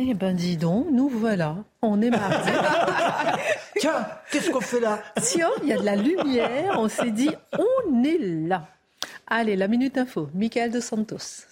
Eh ben dis donc, nous voilà, on est mardi. Tiens, qu'est-ce qu'on fait là? Tiens, il y a de la lumière, on s'est dit, on est là. Allez, la Minute Info, Michael de Santos.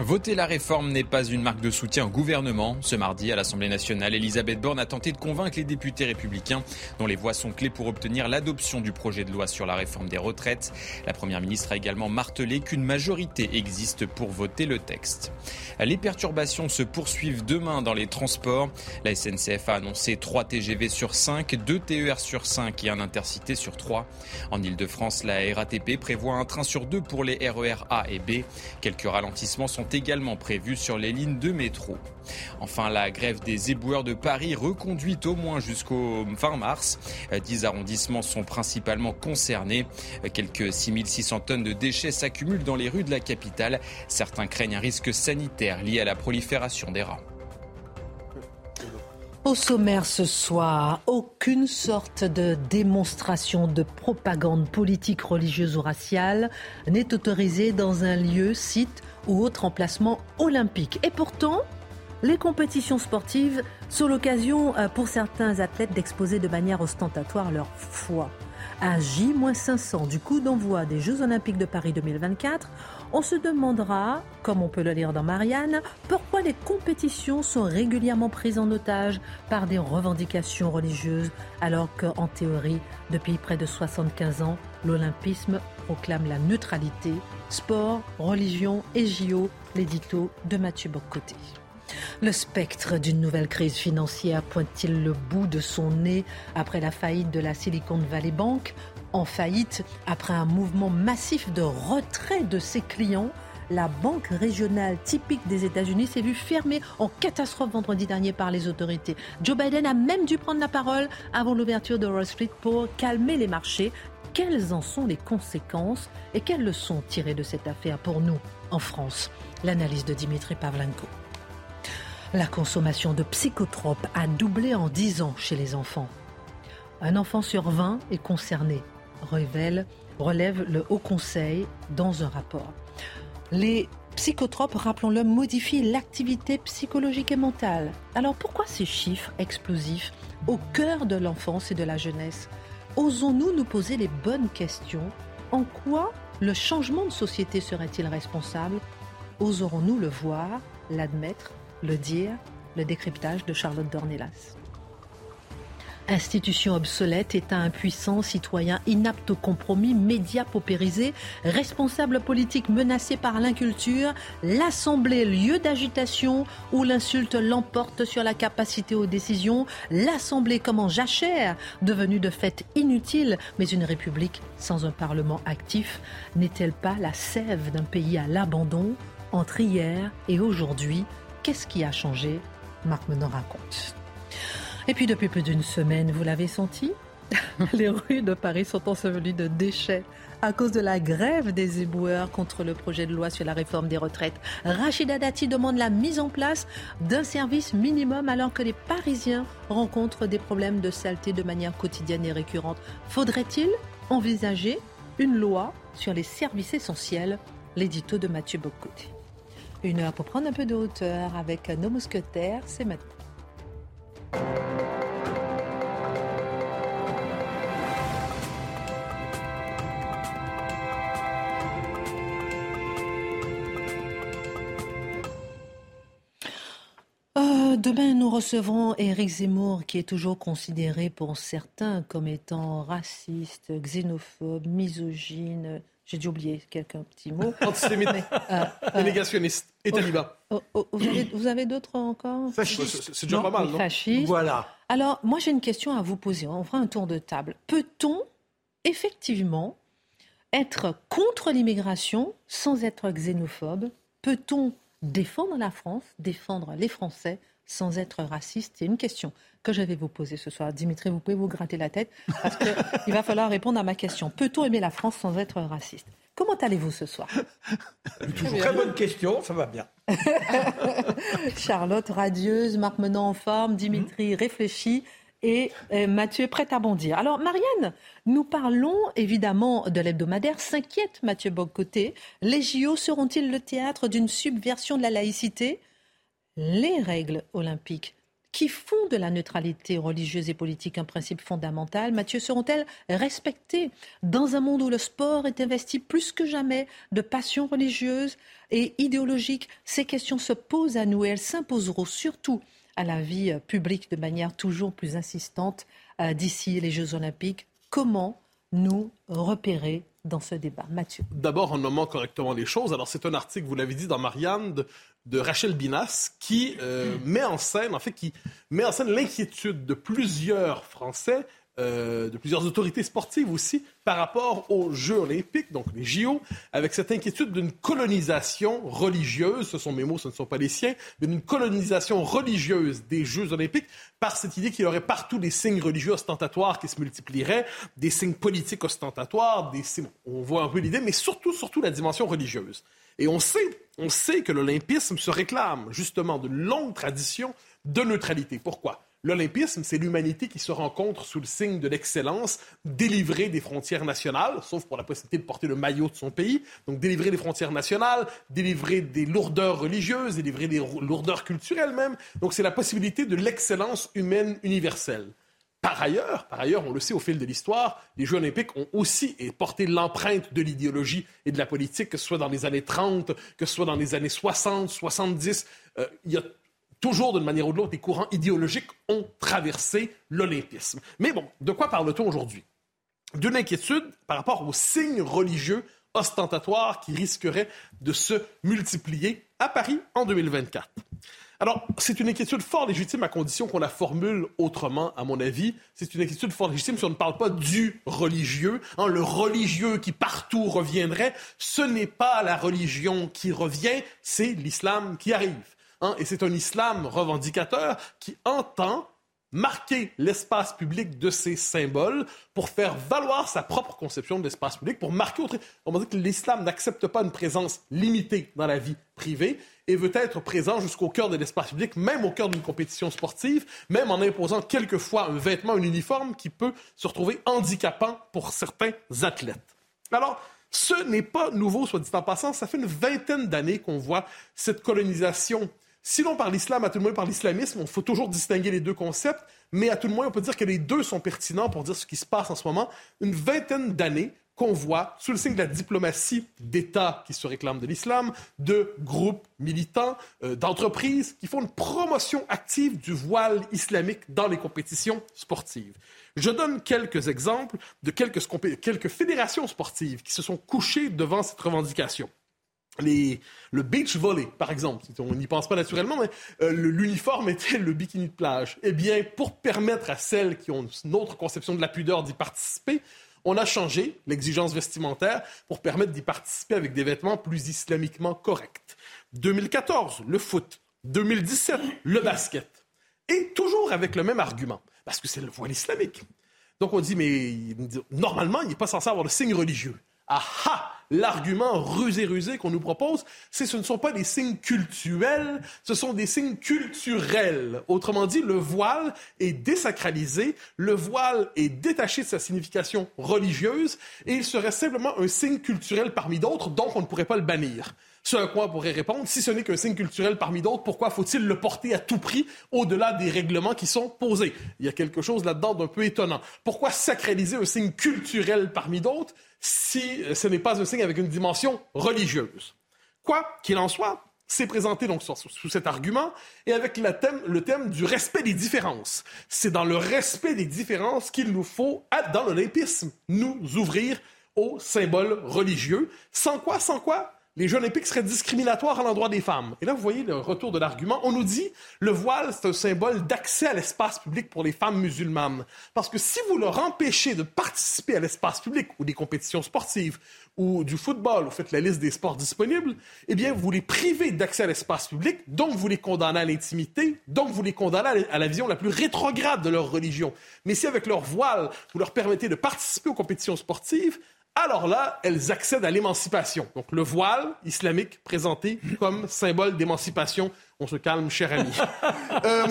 Voter la réforme n'est pas une marque de soutien au gouvernement. Ce mardi, à l'Assemblée nationale, Elisabeth Borne a tenté de convaincre les députés républicains dont les voix sont clés pour obtenir l'adoption du projet de loi sur la réforme des retraites. La Première ministre a également martelé qu'une majorité existe pour voter le texte. Les perturbations se poursuivent demain dans les transports. La SNCF a annoncé 3 TGV sur 5, 2 TER sur 5 et un intercité sur 3. En Ile-de-France, la RATP prévoit un train sur 2 pour les RER A et B. Quelques ralentissements sont également prévus sur les lignes de métro. Enfin, la grève des éboueurs de Paris reconduite au moins jusqu'au fin mars. Dix arrondissements sont principalement concernés. Quelques 6600 tonnes de déchets s'accumulent dans les rues de la capitale. Certains craignent un risque sanitaire lié à la prolifération des rats. Au sommaire ce soir, aucune sorte de démonstration de propagande politique, religieuse ou raciale n'est autorisée dans un lieu, site ou autre emplacement olympique. Et pourtant, les compétitions sportives sont l'occasion euh, pour certains athlètes d'exposer de manière ostentatoire leur foi. À J-500 du coup d'envoi des Jeux Olympiques de Paris 2024, on se demandera, comme on peut le lire dans Marianne, pourquoi les compétitions sont régulièrement prises en otage par des revendications religieuses, alors qu'en théorie, depuis près de 75 ans, l'olympisme proclame la neutralité, sport, religion et JO, l'édito de Mathieu Boccoté. Le spectre d'une nouvelle crise financière pointe-t-il le bout de son nez après la faillite de la Silicon Valley Bank? En faillite, après un mouvement massif de retrait de ses clients, la banque régionale typique des États-Unis s'est vue fermée en catastrophe vendredi dernier par les autorités. Joe Biden a même dû prendre la parole avant l'ouverture de Wall Street pour calmer les marchés. Quelles en sont les conséquences et quelles leçons tirées de cette affaire pour nous en France L'analyse de Dimitri Pavlenko. La consommation de psychotropes a doublé en 10 ans chez les enfants. Un enfant sur 20 est concerné, révèle, relève le Haut Conseil dans un rapport. Les psychotropes, rappelons-le, modifient l'activité psychologique et mentale. Alors pourquoi ces chiffres explosifs au cœur de l'enfance et de la jeunesse? Osons-nous nous poser les bonnes questions? En quoi le changement de société serait-il responsable? Oserons-nous le voir, l'admettre le dire, le décryptage de Charlotte Dornelas. Institution obsolète, État impuissant, citoyen inapte au compromis, médias paupérisés, responsables politiques menacés par l'inculture, l'Assemblée lieu d'agitation où l'insulte l'emporte sur la capacité aux décisions, l'Assemblée comme en jachère, devenue de fait inutile, mais une république sans un Parlement actif, n'est-elle pas la sève d'un pays à l'abandon? Entre hier et aujourd'hui Qu'est-ce qui a changé? Marc Menon raconte. Et puis depuis plus d'une semaine, vous l'avez senti? Les rues de Paris sont ensevelies de déchets à cause de la grève des éboueurs contre le projet de loi sur la réforme des retraites. Rachida Dati demande la mise en place d'un service minimum alors que les Parisiens rencontrent des problèmes de saleté de manière quotidienne et récurrente. Faudrait-il envisager une loi sur les services essentiels? L'édito de Mathieu Bocoté. Une heure pour prendre un peu de hauteur avec nos mousquetaires, c'est maintenant. Euh, demain, nous recevrons Éric Zemmour, qui est toujours considéré pour certains comme étant raciste, xénophobe, misogyne, j'ai dû oublier quelqu'un petit mot. Antisémite, euh, euh, négationniste et taliban. Oh, oh, oh, vous avez, d'autres encore? Fasciste. C'est déjà pas mal, non? Fasciste. Voilà. Alors, moi, j'ai une question à vous poser. On fera un tour de table. Peut-on effectivement être contre l'immigration sans être xénophobe? Peut-on défendre la France, défendre les Français sans être raciste C'est une question que je vais vous poser ce soir. Dimitri, vous pouvez vous gratter la tête parce qu'il va falloir répondre à ma question. Peut-on aimer la France sans être raciste? Comment allez-vous ce soir? Très bonne question, ça va bien. Charlotte radieuse, Marc Menant en forme, Dimitri réfléchi et euh, Mathieu prêt à bondir. Alors Marianne, nous parlons évidemment de l'hebdomadaire. S'inquiète Mathieu Boccoté. Les JO seront-ils le théâtre d'une subversion de la laïcité? Les règles olympiques qui font de la neutralité religieuse et politique un principe fondamental, Mathieu, seront-elles respectées dans un monde où le sport est investi plus que jamais de passions religieuses et idéologiques? Ces questions se posent à nous et elles s'imposeront surtout à la vie publique de manière toujours plus insistante euh, d'ici les Jeux olympiques. Comment nous repérer dans ce débat Mathieu. D'abord, en nommant correctement les choses. Alors, c'est un article, vous l'avez dit, dans Marianne, de, Rachel Binas, qui euh, met en scène, en fait, qui met en scène l'inquiétude de plusieurs Français euh, de plusieurs autorités sportives aussi par rapport aux Jeux olympiques, donc les JO, avec cette inquiétude d'une colonisation religieuse, ce sont mes mots, ce ne sont pas les siens, mais d'une colonisation religieuse des Jeux olympiques par cette idée qu'il y aurait partout des signes religieux ostentatoires qui se multiplieraient, des signes politiques ostentatoires, des signes, on voit un peu l'idée, mais surtout, surtout la dimension religieuse. Et on sait, on sait que l'olympisme se réclame justement d'une longue tradition de neutralité. Pourquoi? L'olympisme, c'est l'humanité qui se rencontre sous le signe de l'excellence, délivrée des frontières nationales, sauf pour la possibilité de porter le maillot de son pays. Donc, délivrer des frontières nationales, délivrer des lourdeurs religieuses, délivrer des lourdeurs culturelles même. Donc, c'est la possibilité de l'excellence humaine universelle. Par ailleurs, par ailleurs, on le sait au fil de l'histoire, les Jeux olympiques ont aussi porté l'empreinte de l'idéologie et de la politique, que ce soit dans les années 30, que ce soit dans les années 60, 70. Euh, il y a toujours d'une manière ou de l'autre, des courants idéologiques ont traversé l'olympisme. Mais bon, de quoi parle-t-on aujourd'hui? D'une inquiétude par rapport aux signes religieux ostentatoires qui risqueraient de se multiplier à Paris en 2024. Alors, c'est une inquiétude fort légitime à condition qu'on la formule autrement, à mon avis. C'est une inquiétude fort légitime si on ne parle pas du religieux. Hein, le religieux qui partout reviendrait, ce n'est pas la religion qui revient, c'est l'islam qui arrive. Hein, et c'est un islam revendicateur qui entend marquer l'espace public de ses symboles pour faire valoir sa propre conception de l'espace public, pour marquer autre... On va dire que l'islam n'accepte pas une présence limitée dans la vie privée et veut être présent jusqu'au cœur de l'espace public, même au cœur d'une compétition sportive, même en imposant quelquefois un vêtement, un uniforme qui peut se retrouver handicapant pour certains athlètes. Alors, ce n'est pas nouveau, soit dit en passant, ça fait une vingtaine d'années qu'on voit cette colonisation si l'on parle islam, à tout le moins par l'islamisme, il faut toujours distinguer les deux concepts, mais à tout le moins, on peut dire que les deux sont pertinents pour dire ce qui se passe en ce moment. Une vingtaine d'années qu'on voit, sous le signe de la diplomatie d'États qui se réclament de l'islam, de groupes militants, euh, d'entreprises qui font une promotion active du voile islamique dans les compétitions sportives. Je donne quelques exemples de quelques fédérations sportives qui se sont couchées devant cette revendication le beach volley, par exemple, on n'y pense pas naturellement, mais euh, l'uniforme était le bikini de plage. Eh bien, pour permettre à celles qui ont une autre conception de la pudeur d'y participer, on a changé l'exigence vestimentaire pour permettre d'y participer avec des vêtements plus islamiquement corrects. 2014, le foot. 2017, le basket. Et toujours avec le même argument, parce que c'est le voile islamique. Donc on dit, mais normalement, il n'est pas censé avoir le signe religieux. Ah ah L'argument rusé rusé qu'on nous propose, c'est ce ne sont pas des signes cultuels, ce sont des signes culturels. Autrement dit, le voile est désacralisé, le voile est détaché de sa signification religieuse et il serait simplement un signe culturel parmi d'autres, donc on ne pourrait pas le bannir. Ce à quoi on pourrait répondre, si ce n'est qu'un signe culturel parmi d'autres, pourquoi faut-il le porter à tout prix au-delà des règlements qui sont posés? Il y a quelque chose là-dedans d'un peu étonnant. Pourquoi sacraliser un signe culturel parmi d'autres si ce n'est pas un signe avec une dimension religieuse. Quoi qu'il en soit, c'est présenté donc sous, cet argument et avec le thème du respect des différences. C'est dans le respect des différences qu'il nous faut, dans l'olympisme, nous ouvrir aux symboles religieux. Sans quoi, sans quoi, les Jeux olympiques seraient discriminatoires à l'endroit des femmes. Et là, vous voyez le retour de l'argument. On nous dit le voile, c'est un symbole d'accès à l'espace public pour les femmes musulmanes. Parce que si vous leur empêchez de participer à l'espace public ou des compétitions sportives ou du football, vous faites la liste des sports disponibles, eh bien, vous les privez d'accès à l'espace public, donc vous les condamnez à l'intimité, donc vous les condamnez à la vision la plus rétrograde de leur religion. Mais si avec leur voile, vous leur permettez de participer aux compétitions sportives, alors là, elles accèdent à l'émancipation. Donc le voile islamique présenté comme symbole d'émancipation. On se calme, cher ami. euh,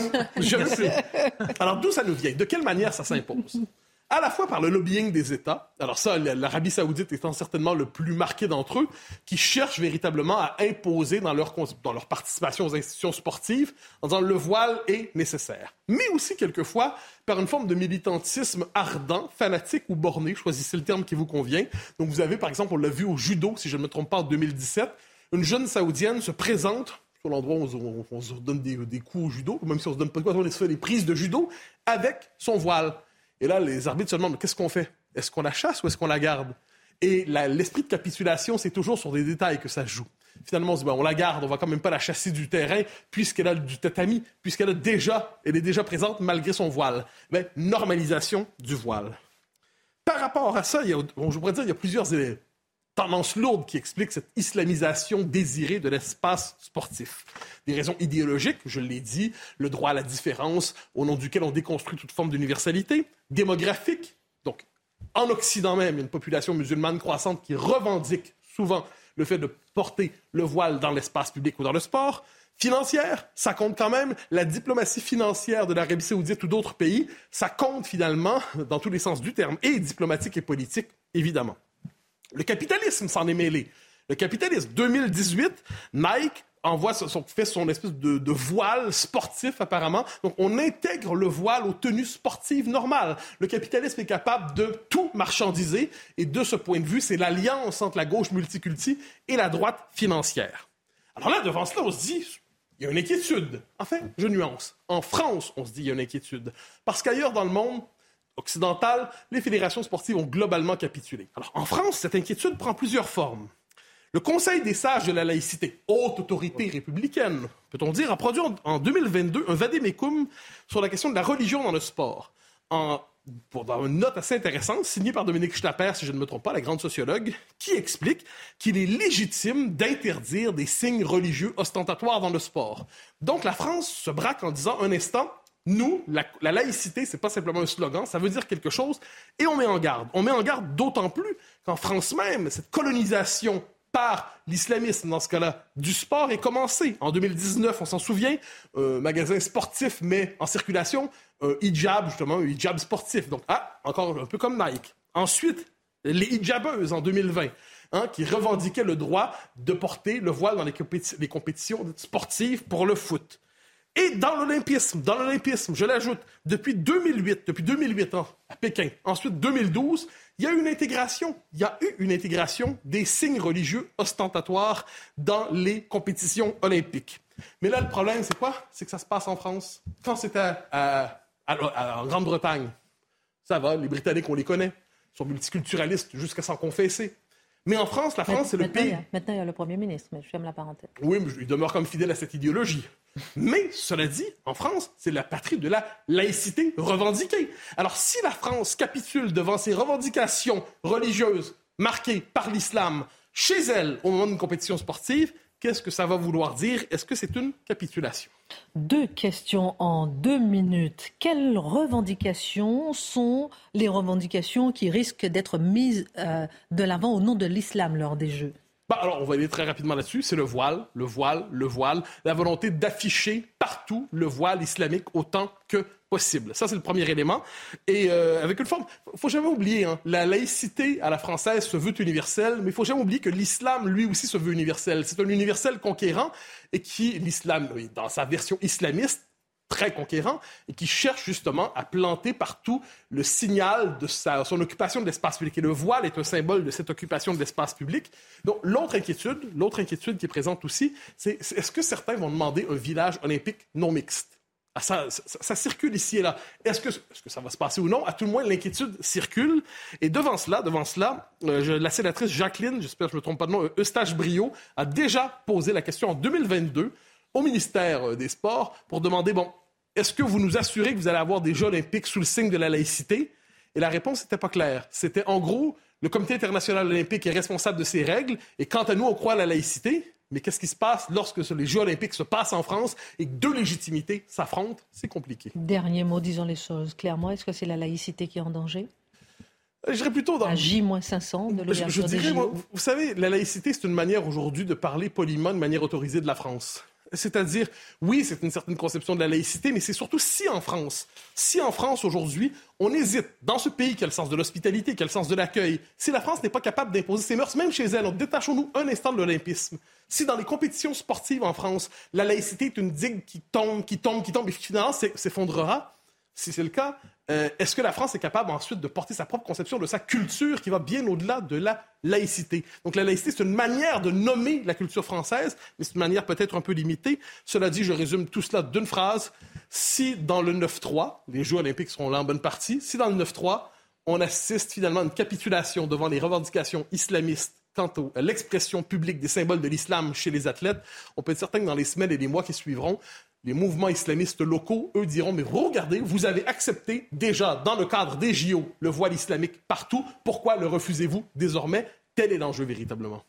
Alors d'où ça nous vient? De quelle manière ça s'impose? À la fois par le lobbying des États, alors ça, l'Arabie saoudite étant certainement le plus marqué d'entre eux, qui cherchent véritablement à imposer dans leur, dans leur participation aux institutions sportives en disant le voile est nécessaire. Mais aussi, quelquefois, par une forme de militantisme ardent, fanatique ou borné, choisissez le terme qui vous convient. Donc vous avez, par exemple, on l'a vu au judo, si je ne me trompe pas, en 2017, une jeune saoudienne se présente sur l'endroit où on, se donne des, coups au judo, même si on se donne pas de quoi, on se fait des prises de judo avec son voile. Et là, les arbitres se demandent qu'est-ce qu'on fait? Est-ce qu'on la chasse ou est-ce qu'on la garde? Et l'esprit de capitulation, c'est toujours sur des détails que ça joue. Finalement, on se dit, on la garde, on va quand même pas la chasser du terrain puisqu'elle a du tatami, puisqu'elle a déjà, elle est déjà présente malgré son voile. Mais normalisation du voile. Par rapport à ça, je pourrais dire, il y a plusieurs tendances lourdes qui expliquent cette islamisation désirée de l'espace sportif. Des raisons idéologiques, je l'ai dit, le droit à la différence, au nom duquel on déconstruit toute forme d'universalité, démographique, donc en Occident même, une population musulmane croissante qui revendique souvent le fait de porter le voile dans l'espace public ou dans le sport. Financière, ça compte quand même. La diplomatie financière de l'Arabie saoudite ou d'autres pays, ça compte finalement dans tous les sens du terme, et diplomatique et politique, évidemment. Le capitalisme s'en est mêlé. Le capitalisme, 2018, Nike envoie son, fait son espèce de, de, voile sportif apparemment. Donc on intègre le voile aux tenues sportives normales. Le capitalisme est capable de tout marchandiser et de ce point de vue, c'est l'alliance entre la gauche multiculti et la droite financière. Alors là, devant cela, on se dit, il y a une inquiétude. Enfin, je nuance. En France, on se dit, il y a une inquiétude. Parce qu'ailleurs dans le monde, occidentale, les fédérations sportives ont globalement capitulé. Alors, en France, cette inquiétude prend plusieurs formes. Le Conseil des sages de la laïcité, haute autorité républicaine, peut-on dire, a produit en 2022 un vadémécum sur la question de la religion dans le sport. Pour, dans une note assez intéressante, signée par Dominique Schnapper, si je ne me trompe pas, la grande sociologue, qui explique qu'il est légitime d'interdire des signes religieux ostentatoires dans le sport. Donc la France se braque en disant un instant, nous, la, la laïcité, c'est pas simplement un slogan, ça veut dire quelque chose, et on met en garde. On met en garde d'autant plus qu'en France même, cette colonisation par l'islamisme, dans ce cas-là, du sport est commencé. En 2019, on s'en souvient, un magasin sportif met en circulation un hijab, justement, un hijab sportif. Donc, ah, encore un peu comme Nike. Ensuite, les hijabeuses en 2020. Hein, qui revendiquaient le droit de porter le voile dans les compétitions sportives pour le foot. Et dans l'olympisme, dans l'olympisme, je l'ajoute, depuis 2008, depuis 2008 ans à Pékin, ensuite 2012, il y a eu une intégration, il y a eu une intégration des signes religieux ostentatoires dans les compétitions olympiques. Mais là, le problème, c'est quoi? C'est que ça se passe en France. Quand c'était en Grande-Bretagne, ça va, les Britanniques, on les connaît, ils sont multiculturalistes jusqu'à s'en confesser. Mais en France, la France, c'est le pays. maintenant, il y a le Premier ministre, mais je ferme la parenthèse. Oui, mais il demeure comme fidèle à cette idéologie. Mais, cela dit, en France, c'est la patrie de la laïcité revendiquée. Alors, si la France capitule devant ses revendications religieuses marquées par l'islam chez elle au moment d'une compétition sportive, qu'est-ce que ça va vouloir dire? Est-ce que c'est une capitulation? Deux questions en deux minutes. Quelles revendications sont les revendications qui risquent d'être mises euh, de l'avant au nom de l'islam lors des Jeux? Bah alors, on va aller très rapidement là-dessus. C'est le voile, le voile, le voile, la volonté d'afficher partout le voile islamique autant que possible. Ça, c'est le premier élément. Et euh, avec une forme, faut jamais oublier, hein, la laïcité à la française se veut universelle, mais il faut jamais oublier que l'islam, lui aussi, se veut universel. C'est un universel conquérant et qui, l'islam, dans sa version islamiste, très conquérant et qui cherche justement à planter partout le signal de sa, son occupation de l'espace public. Et le voile est un symbole de cette occupation de l'espace public. Donc, l'autre inquiétude, l'autre inquiétude qui est présente aussi, c'est est-ce que certains vont demander un village olympique non mixte? Ah, ça, circule ici et là. Est-ce que, est que, ça va se passer ou non? À tout le moins, l'inquiétude circule. Et devant cela, devant cela, euh, la sénatrice Jacqueline, j'espère que je ne me trompe pas de nom, Eustache Brio, a déjà posé la question en 2022 au ministère euh, des Sports pour demander, bon, est-ce que vous nous assurez que vous allez avoir des Jeux olympiques sous le signe de la laïcité? Et la réponse n'était pas claire. C'était en gros, le Comité international olympique est responsable de ces règles, et quant à nous, on croit à la laïcité. Mais qu'est-ce qui se passe lorsque les Jeux olympiques se passent en France et que deux légitimités s'affrontent? C'est compliqué. Dernier mot, disons les choses clairement. Est-ce que c'est la laïcité qui est en danger? Euh, je dirais plutôt dans... À J-500 de l'ouverture je, dirais, Vous savez, la laïcité, c'est une manière aujourd'hui de parler poliment de manière autorisée de la France. C'est-à-dire, oui, c'est une certaine conception de la laïcité, mais c'est surtout si en France, si en France aujourd'hui, on hésite, dans ce pays qui a le sens de l'hospitalité, qui a le sens de l'accueil, si la France n'est pas capable d'imposer ses mœurs, même chez elle, détachons-nous un instant de l'olympisme. Si dans les compétitions sportives en France, la laïcité est une digue qui tombe, qui tombe, qui tombe, et finalement s'effondrera, si c'est le cas, euh, est-ce que la France est capable ensuite de porter sa propre conception de sa culture qui va bien au-delà de la laïcité? Donc la laïcité, c'est une manière de nommer la culture française, mais c'est une manière peut-être un peu limitée. Cela dit, je résume tout cela d'une phrase. Si dans le 9-3, les Jeux olympiques seront là en bonne partie, si dans le 9-3, on assiste finalement à une capitulation devant les revendications islamistes quant à l'expression publique des symboles de l'islam chez les athlètes, on peut être certain que dans les semaines et les mois qui suivront, les mouvements islamistes locaux, eux, diront, mais regardez, vous avez accepté déjà dans le cadre des JO le voile islamique partout, pourquoi le refusez-vous désormais? Tel est l'enjeu véritablement.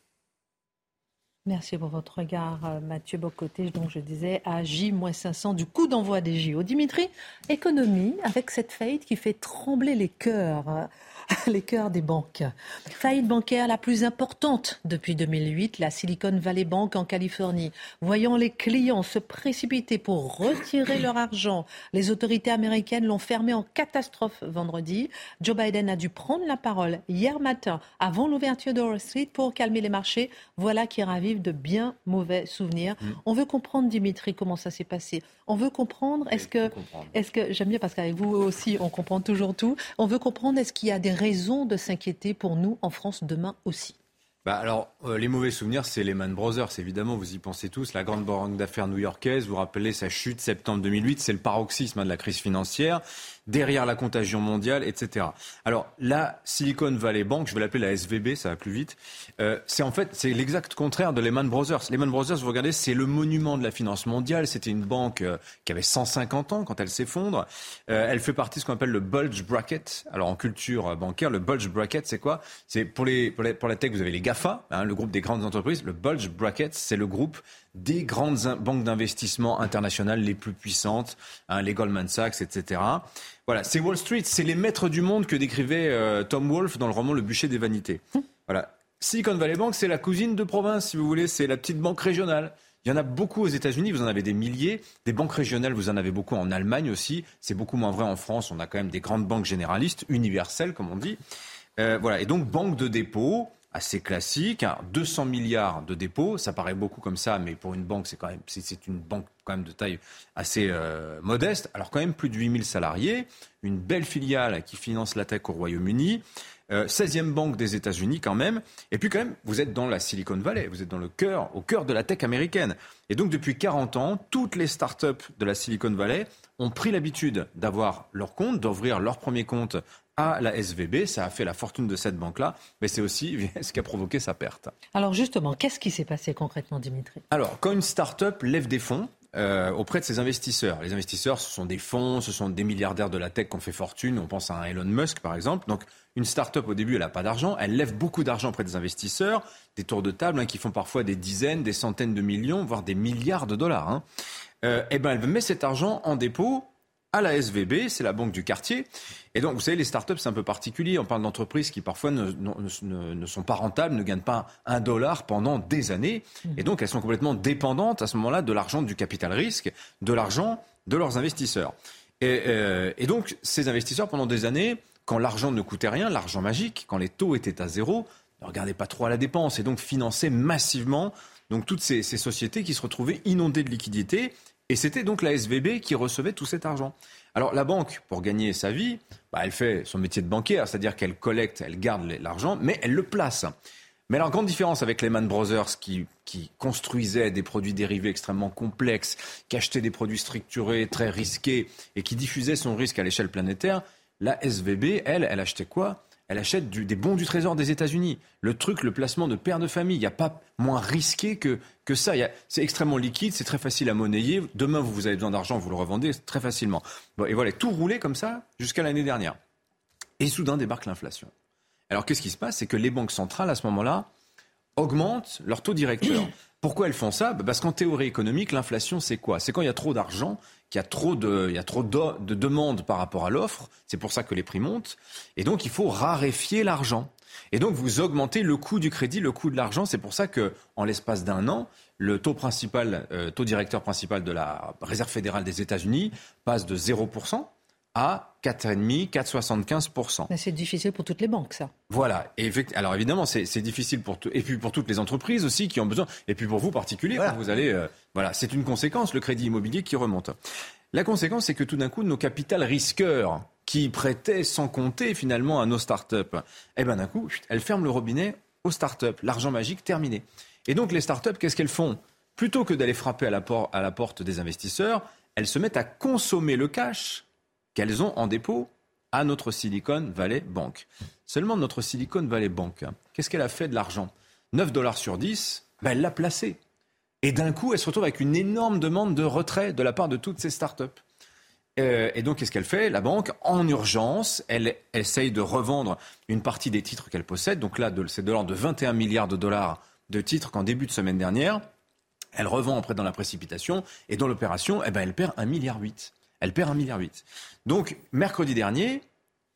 Merci pour votre regard, euh, Mathieu Bocoté. Donc, je disais à J-500 du coup d'envoi des JO. Dimitri, économie, avec cette faillite qui fait trembler les cœurs. les cœurs des banques. Faillite bancaire la plus importante depuis 2008, la Silicon Valley Bank en Californie. Voyant les clients se précipiter pour retirer leur argent, les autorités américaines l'ont fermée en catastrophe vendredi. Joe Biden a dû prendre la parole hier matin avant l'ouverture de Wall Street pour calmer les marchés. Voilà qui ravive de bien mauvais souvenirs. Mm. On veut comprendre, Dimitri, comment ça s'est passé. On veut comprendre, est-ce que, est-ce que, j'aime bien parce qu'avec vous aussi, on comprend toujours tout. On veut comprendre, est-ce qu'il y a des raison de s'inquiéter pour nous en France demain aussi bah alors, euh, les mauvais souvenirs, c'est Lehman Brothers, évidemment, vous y pensez tous. La grande banque d'affaires new-yorkaise, vous, rappelez sa chute septembre 2008, c'est le paroxysme hein, de la crise financière derrière la contagion mondiale, etc. Alors la Silicon Valley Bank, je vais l'appeler la SVB, ça va plus vite, euh, c'est en fait c'est l'exact contraire de Lehman Brothers. Lehman Brothers, vous regardez, c'est le monument de la finance mondiale. C'était une banque euh, qui avait 150 ans quand elle s'effondre. Elle fait partie de ce qu'on appelle le bulge bracket. Alors en culture bancaire, le bulge bracket, c'est quoi? C'est pour les, pour, pour la tech, vous avez les Gafa, hein, le groupe des grandes entreprises. Le bulge bracket, c'est le groupe des grandes banques d'investissement internationales les plus puissantes, hein, les Goldman Sachs, etc. Voilà, c'est Wall Street, c'est les maîtres du monde que décrivait euh, Tom Wolfe dans le roman Le bûcher des vanités. Voilà. Silicon Valley Bank, c'est la cousine de province, si vous voulez, c'est la petite banque régionale. Il y en a beaucoup aux États-Unis, vous en avez des milliers. Des banques régionales, vous en avez beaucoup en Allemagne aussi. C'est beaucoup moins vrai en France. On a quand même des grandes banques généralistes, universelles, comme on dit. Euh, voilà. Et donc, banque de dépôt, assez classique. 200 hein. milliards de dépôts, ça paraît beaucoup comme ça, mais pour une banque, c'est quand même c'est une banque quand même de taille assez euh, modeste. Alors quand même plus de 8000 salariés, une belle filiale qui finance la tech au Royaume-Uni. 16e euh, banque des États-Unis quand même. Et puis quand même, vous êtes dans la Silicon Valley, vous êtes dans le cœur, au cœur de la tech américaine. Et donc depuis 40 ans, toutes les startups de la Silicon Valley ont pris l'habitude d'avoir leur compte, d'ouvrir leur premier compte à la SVB. Ça a fait la fortune de cette banque-là, mais c'est aussi ce qui a provoqué sa perte. Alors justement, qu'est-ce qui s'est passé concrètement, Dimitri? Alors, quand une start-up lève des fonds, euh, auprès de ses investisseurs. Les investisseurs, ce sont des fonds, ce sont des milliardaires de la tech qui ont fait fortune. On pense à un Elon Musk, par exemple. Donc, une start-up, au début, elle n'a pas d'argent. Elle lève beaucoup d'argent auprès des investisseurs, des tours de table hein, qui font parfois des dizaines, des centaines de millions, voire des milliards de dollars. Hein. Euh, eh ben, elle met cet argent en dépôt à la SVB, c'est la banque du quartier. Et donc, vous savez, les startups, c'est un peu particulier. On parle d'entreprises qui parfois ne, sont pas rentables, ne gagnent pas un dollar pendant des années. Et donc, elles sont complètement dépendantes à ce moment-là de l'argent du capital risque, de l'argent de leurs investisseurs. Et, euh, et, donc, ces investisseurs, pendant des années, quand l'argent ne coûtait rien, l'argent magique, quand les taux étaient à zéro, ne regardaient pas trop à la dépense et donc finançaient massivement donc toutes ces sociétés qui se retrouvaient inondées de liquidités et c'était donc la SVB qui recevait tout cet argent. Alors la banque, pour gagner sa vie, bah, elle fait son métier de banquière, c'est-à-dire qu'elle collecte, elle garde l'argent, mais elle le place. Mais alors, grande différence avec Lehman Brothers qui, qui construisaient des produits dérivés extrêmement complexes, qui achetaient des produits structurés, très risqués et qui diffusaient son risque à l'échelle planétaire, la SVB, elle, elle achetait quoi? Elle achète des bons du Trésor des États-Unis. Le truc, le placement de père de famille, il n'y a pas moins risqué que, que ça. C'est extrêmement liquide, c'est très facile à monnayer. Demain, vous, vous avez besoin d'argent, vous le revendez très facilement. et voilà, tout roulait comme ça jusqu'à l'année dernière. Et soudain débarque l'inflation. Alors qu'est-ce qui se passe? C'est que les banques centrales, à ce moment-là, augmentent leur taux directeur. Pourquoi elles font ça? Bah, Parce qu'en théorie économique, l'inflation, c'est quoi? C'est quand il y a trop d'argent, qu'il y a trop de, il y a trop de, de demandes par rapport à l'offre. C'est pour ça que les prix montent. Et donc, il faut raréfier l'argent. Et donc, vous augmentez le coût du crédit, le coût de l'argent. C'est pour ça que, en l'espace d'un an, le taux principal, euh, taux directeur principal de la Réserve fédérale des États-Unis passe de 0% à 4,5, 4,75%. Mais c'est difficile pour toutes les banques, ça. Voilà. Et alors évidemment, c'est difficile pour et puis pour toutes les entreprises aussi qui ont besoin, et puis pour vous particuliers, vous allez, euh, voilà, c'est une conséquence le crédit immobilier qui remonte. La conséquence, c'est que tout d'un coup, nos capitales risqueurs qui prêtaient sans compter finalement à nos startups, eh ben d'un coup, elles ferment le robinet aux startups. L'argent magique terminé. Et donc les startups, qu'est-ce qu'elles font? Plutôt que d'aller frapper à la, à la porte des investisseurs, elles se mettent à consommer le cash qu'elles ont en dépôt à notre Silicon Valley Bank. Seulement notre Silicon Valley Bank, hein, qu'est-ce qu'elle a fait de l'argent? 9 dollars sur 10, ben elle l'a placé. Et d'un coup, elle se retrouve avec une énorme demande de retrait de la part de toutes ces startups. Euh, et donc, qu'est-ce qu'elle fait? La banque, en urgence, elle essaye de revendre une partie des titres qu'elle possède. Donc là, c'est de l'ordre de 21 milliards de dollars de titres qu'en début de semaine dernière. Elle revend après dans la précipitation. Et dans l'opération, eh ben, elle perd 1,8 milliard. Elle perd 1,8 milliard. Donc, mercredi dernier,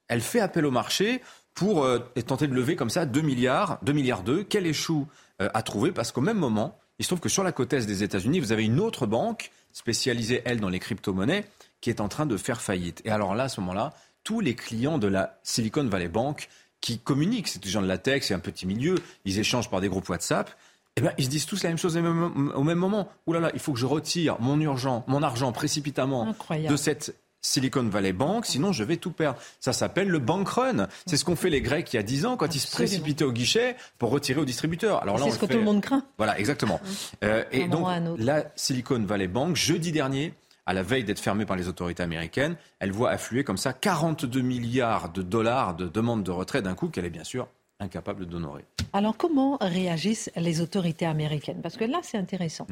elle fait appel au marché pour euh, tenter de lever comme ça 2 milliards, 2 milliards 2, qu'elle échoue euh, à trouver parce qu'au même moment, il se trouve que sur la côte est des États-Unis, vous avez une autre banque spécialisée, elle, dans les crypto-monnaies, qui est en train de faire faillite. Et alors là, à ce moment-là, tous les clients de la Silicon Valley Bank qui communiquent, c'est des gens de la tech, c'est un petit milieu, ils échangent par des groupes WhatsApp, eh ben, ils se disent tous la même chose au même moment. Ouh là là, il faut que je retire mon urgent, mon argent précipitamment de cette Silicon Valley Bank, sinon je vais tout perdre. Ça s'appelle le bank run. C'est ce qu'ont fait les Grecs il y a 10 ans quand ils se précipitaient au guichet pour retirer au distributeur. Alors là, c'est ce que tout le monde craint. Voilà, exactement. Euh, et donc, la Silicon Valley Bank, jeudi dernier, à la veille d'être fermée par les autorités américaines, elle voit affluer comme ça 42 milliards de dollars de demandes de retrait d'un coup qu'elle est bien sûr incapable d'honorer. Alors comment réagissent les autorités américaines? Parce que là, c'est intéressant.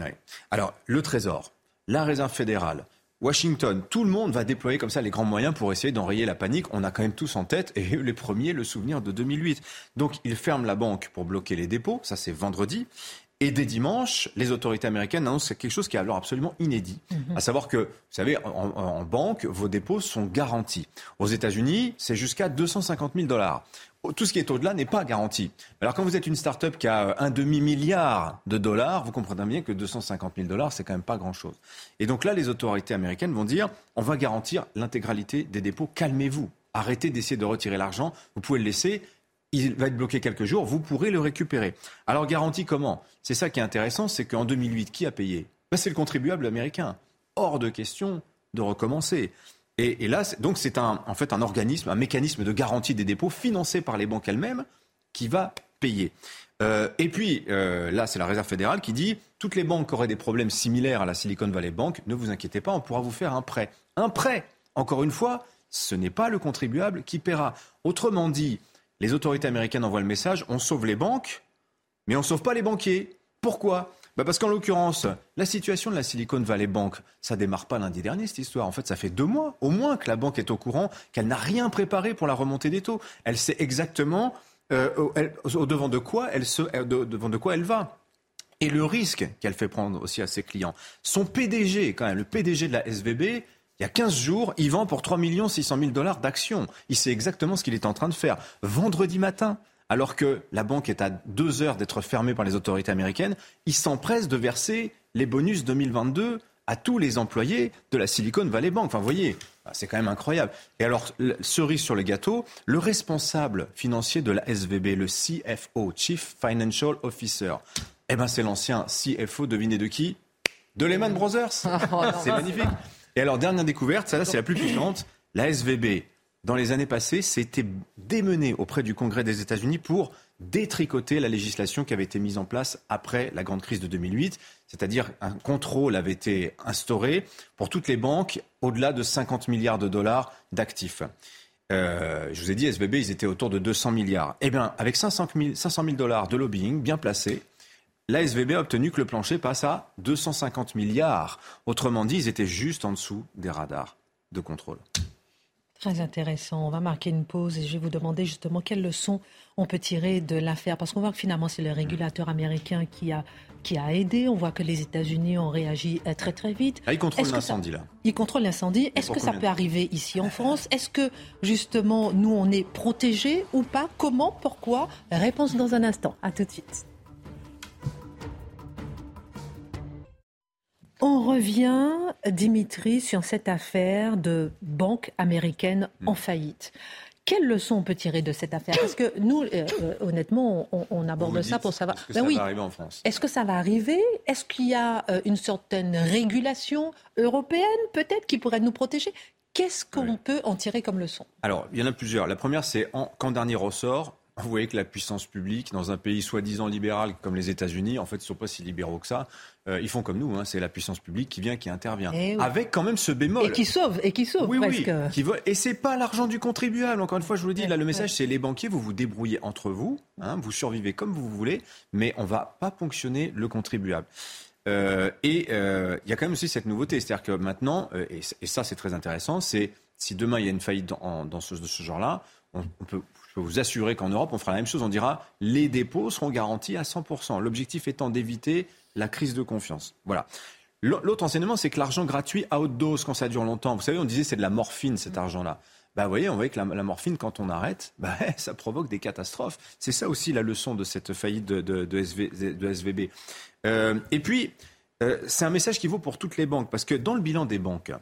Alors, le Trésor, la Réserve fédérale, Washington, tout le monde va déployer comme ça les grands moyens pour essayer d'enrayer la panique. On a quand même tous en tête, et les premiers, le souvenir de 2008. Donc, ils ferment la banque pour bloquer les dépôts. Ça, c'est vendredi. Et dès dimanche, les autorités américaines annoncent quelque chose qui est alors absolument inédit. Mhm. À savoir que, vous savez, en, banque, vos dépôts sont garantis. Aux États-Unis, c'est jusqu'à 250 000 dollars. Tout ce qui est au-delà n'est pas garanti. Alors quand vous êtes une start-up qui a un demi-milliard de dollars, vous comprenez bien que 250 000 dollars, c'est quand même pas grand-chose. Et donc là, les autorités américaines vont dire, on va garantir l'intégralité des dépôts. Calmez-vous. Arrêtez d'essayer de retirer l'argent. Vous pouvez le laisser il va être bloqué quelques jours, vous pourrez le récupérer. Alors garantie comment? C'est ça qui est intéressant, c'est qu'en 2008, qui a payé? Ben, C'est le contribuable américain. Hors de question de recommencer. Et, là, donc c'est en fait un organisme, un mécanisme de garantie des dépôts financé par les banques elles-mêmes qui va payer. Euh, et puis euh, là, c'est la Réserve fédérale qui dit toutes les banques auraient des problèmes similaires à la Silicon Valley Bank, ne vous inquiétez pas, on pourra vous faire un prêt. Un prêt, encore une fois, ce n'est pas le contribuable qui paiera. Autrement dit, les autorités américaines envoient le message on sauve les banques, mais on ne sauve pas les banquiers. Pourquoi? Bah Parce qu'en l'occurrence, la situation de la Silicon Valley Bank, ça démarre pas lundi dernier, cette histoire. En fait, ça fait deux mois, au moins, que la banque est au courant qu'elle n'a rien préparé pour la remontée des taux. Elle sait exactement euh, au, devant, de quoi elle se, euh, devant de quoi elle va. Et le risque qu'elle fait prendre aussi à ses clients. Son PDG, quand même, le PDG de la SVB, il y a 15 jours, il vend pour 3 600 000 dollars d'actions. Il sait exactement ce qu'il est en train de faire. Vendredi matin, alors que la banque est à deux heures d'être fermée par les autorités américaines, il s'empresse de verser les bonus 2022 à tous les employés de la Silicon Valley Bank. Enfin, vous voyez, c'est quand même incroyable. Et alors, cerise sur le gâteau, le responsable financier de la SVB, le CFO, Chief Financial Officer, eh ben, c'est l'ancien CFO, devinez de qui? De Lehman Brothers. Oh, c'est magnifique. Et alors, dernière découverte, ça là, c'est la plus puissante. La SVB dans les années passées, s'était démené auprès du Congrès des États-Unis pour détricoter la législation qui avait été mise en place après la grande crise de 2008, c'est-à-dire un contrôle avait été instauré pour toutes les banques au-delà de 50 milliards de dollars d'actifs. Euh, je vous ai dit, SVB, ils étaient autour de 200 milliards. Eh bien, avec 500 000, dollars de lobbying bien placé, la SVB a obtenu que le plancher passe à 250 milliards. Autrement dit, ils étaient juste en dessous des radars de contrôle. Très intéressant. On va marquer une pause et je vais vous demander justement quelles leçons on peut tirer de l'affaire. Parce qu'on voit que finalement, c'est le régulateur américain qui a, qui a aidé. On voit que les États-Unis ont réagi euh, très très vite. Ah, ils contrôlent l'incendie là. Ils contrôlent l'incendie. Est-ce que ça peut arriver ici en France? Est-ce que justement, nous, on est protégés ou pas? Comment? Pourquoi? Réponse dans un instant. À tout de suite. On revient, Dimitri, sur cette affaire de banque américaine en faillite. Quelle leçon on peut tirer de cette affaire? Parce que nous, euh, euh, honnêtement, on, aborde ça pour savoir. Est-ce que ben ça oui. va arriver en France Est-ce que ça va arriver? Est-ce qu'il y a euh, une certaine régulation européenne, peut-être, qui pourrait nous protéger? Qu'est-ce qu'on peut en tirer comme leçon? Alors, il y en a plusieurs. La première, c'est quand dernier ressort, vous voyez que la puissance publique, dans un pays soi-disant libéral comme les États-Unis, en fait, ils ne sont pas si libéraux que ça. Euh, ils font comme nous, hein, c'est la puissance publique qui vient, qui intervient. Eh Avec quand même ce bémol. Et qui sauve, et qui sauve oui, presque. Oui, qui et c'est pas l'argent du contribuable. Encore une fois, je vous le dis, là, le message, c'est les banquiers, vous vous débrouillez entre vous, hein, vous survivez comme vous voulez, mais on va pas ponctionner le contribuable. Euh, et euh, il y a quand même aussi cette nouveauté, c'est-à-dire que maintenant, et, ça c'est très intéressant, c'est si demain il y a une faillite dans, ce, de ce genre-là, on, on peut je peux vous assurer qu'en Europe, on fera la même chose. On dira les dépôts seront garantis à 100%. L'objectif étant d'éviter la crise de confiance. Voilà. L'autre enseignement, c'est que l'argent gratuit à haute dose, quand ça dure longtemps, vous savez, on disait c'est de la morphine cet argent-là. Bah, vous voyez, on voit que la, morphine, quand on arrête, bah, ça provoque des catastrophes. C'est ça aussi la leçon de cette faillite de, de, SVB. Euh, et puis, euh, c'est un message qui vaut pour toutes les banques, parce que dans le bilan des banques,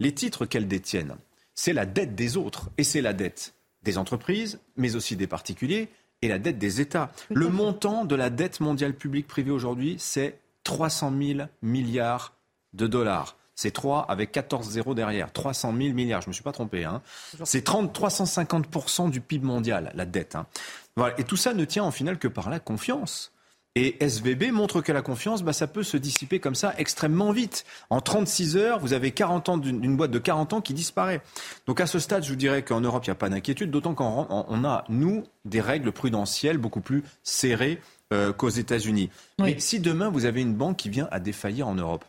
les titres qu'elles détiennent, c'est la dette des autres, et c'est la dette des entreprises, mais aussi des particuliers, et la dette des États. Le montant de la dette mondiale publique privée aujourd'hui, c'est 300 000 milliards de dollars. C'est 3 avec 14 zéros derrière. 300 000 milliards, je ne me suis pas trompé. Hein. C'est 350% du PIB mondial, la dette. Hein. Voilà. Et tout ça ne tient en final que par la confiance. Et SVB montre que la confiance, bah, ça peut se dissiper comme ça extrêmement vite. En 36 heures, vous avez 40 ans d'une boîte de 40 ans qui disparaît. Donc à ce stade, je vous dirais qu'en Europe, il n'y a pas d'inquiétude, d'autant qu'on a, nous, des règles prudentielles beaucoup plus serrées euh, qu'aux États-Unis. Mais si demain, vous avez une banque qui vient à défaillir en Europe,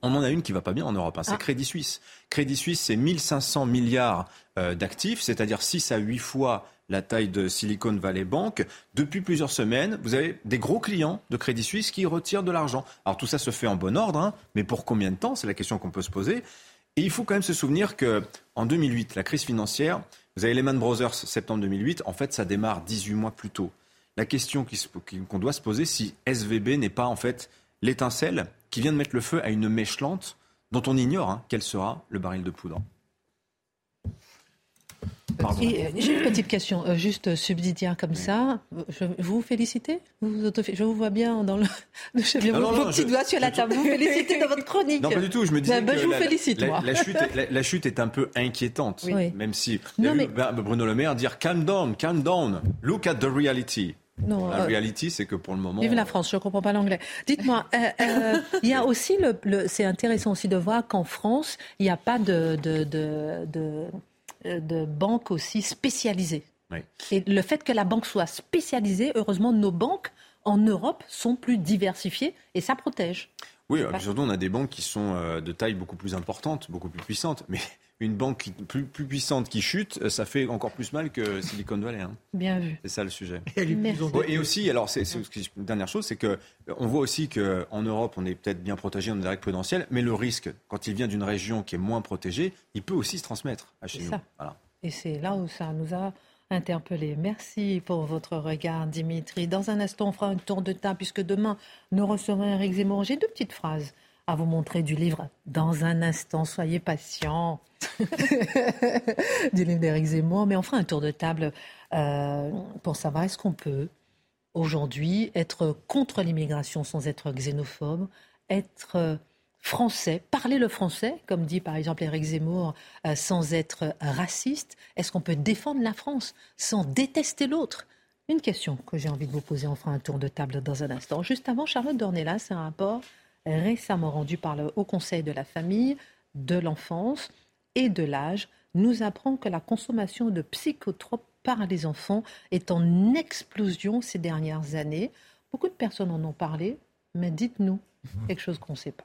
on en a une qui va pas bien en Europe, hein, c'est ah. Crédit Suisse. Crédit Suisse, c'est 1500 milliards euh, d'actifs, c'est-à-dire 6 à 8 fois la taille de Silicon Valley Bank. Depuis plusieurs semaines, vous avez des gros clients de Crédit Suisse qui retirent de l'argent. Alors tout ça se fait en bon ordre, hein, mais pour combien de temps? C'est la question qu'on peut se poser. Et il faut quand même se souvenir que en 2008, la crise financière, vous avez Lehman Brothers, septembre 2008, en fait, ça démarre 18 mois plus tôt. La question qu'on doit se poser, si SVB n'est pas en fait l'étincelle qui vient de mettre le feu à une mèche lente dont on ignore hein, quel sera le baril de poudre. Euh, j'ai une petite question, euh, juste subsidiaire comme ça. Je, vous félicitez vous Je vous vois bien dans le. Je viens vos, petits doigts sur la table. Vous félicitez dans votre chronique. Non, pas du tout. Je me disais. Ben, que je vous félicite, la, La, chute, la, chute, est un peu inquiétante, même si. Non, mais... Bruno Le Maire dire calm down, calm down, look at the reality. Non, la euh, reality, c'est que pour le moment. Vive la France, je ne comprends pas l'anglais. Dites-moi, il y a aussi le, c'est intéressant aussi de voir qu'en France, il n'y a pas de, de, de, euh, de banques aussi spécialisées. Et le fait que la banque soit spécialisée, heureusement, nos banques en Europe sont plus diversifiées et ça protège. Oui, surtout on a des banques qui sont euh, de taille beaucoup plus importante, beaucoup plus puissantes. Mais une banque plus, puissante qui chute, euh, ça fait encore plus mal que Silicon Valley. Hein. Bien vu. C'est ça le sujet. Et, aussi, alors c'est une dernière chose, c'est que on voit aussi qu'en Europe, on est peut-être bien protégé, on est règles prudentielles, mais le risque, quand il vient d'une région qui est moins protégée, il peut aussi se transmettre à chez nous. Et c'est là où ça nous a interpellés. Merci pour votre regard, Dimitri. Dans un instant, on fera un tour de table, puisque demain, nous recevrons Eric Zemmour. J'ai deux petites phrases à vous montrer du livre dans un instant. Soyez patients. du livre d'Éric Zemmour. Mais on fera un tour de table euh, pour savoir est-ce qu'on peut aujourd'hui être contre l'immigration sans être xénophobe, être français, parler le français, comme dit par exemple Éric Zemmour, euh, sans être raciste Est-ce qu'on peut défendre la France sans détester l'autre? Une question que j'ai envie de vous poser, on fera un tour de table dans un instant. Juste avant, Charlotte Dornelas, c'est un rapport récemment rendu par le Haut Conseil de la famille, de l'enfance et de l'âge, nous apprend que la consommation de psychotropes par les enfants est en explosion ces dernières années. Beaucoup de personnes en ont parlé, mais dites-nous quelque chose qu'on ne sait pas.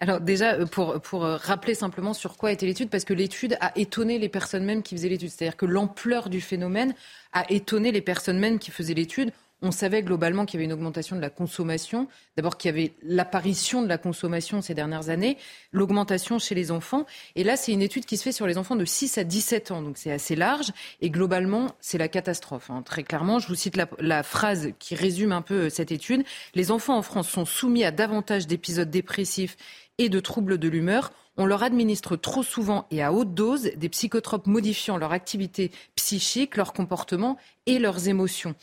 Alors déjà, euh, pour, pour euh, rappeler simplement sur quoi était l'étude, parce que l'étude a étonné les personnes mêmes qui faisaient l'étude. C'est-à-dire que l'ampleur du phénomène a étonné les personnes mêmes qui faisaient l'étude. On savait globalement qu'il y avait une augmentation de la consommation. D'abord qu'il y avait l'apparition de la consommation ces dernières années, l'augmentation chez les enfants. Et là, c'est une étude qui se fait sur les enfants de 6 à 17 ans. Donc c'est assez large. Et globalement, c'est la catastrophe. Hein. Très clairement, je vous cite la, phrase qui résume un peu euh, cette étude. Les enfants en France sont soumis à davantage d'épisodes dépressifs et de troubles de l'humeur on leur administre trop souvent et à haute dose des psychotropes modifiant leur activité psychique, leur comportement et leurs émotions.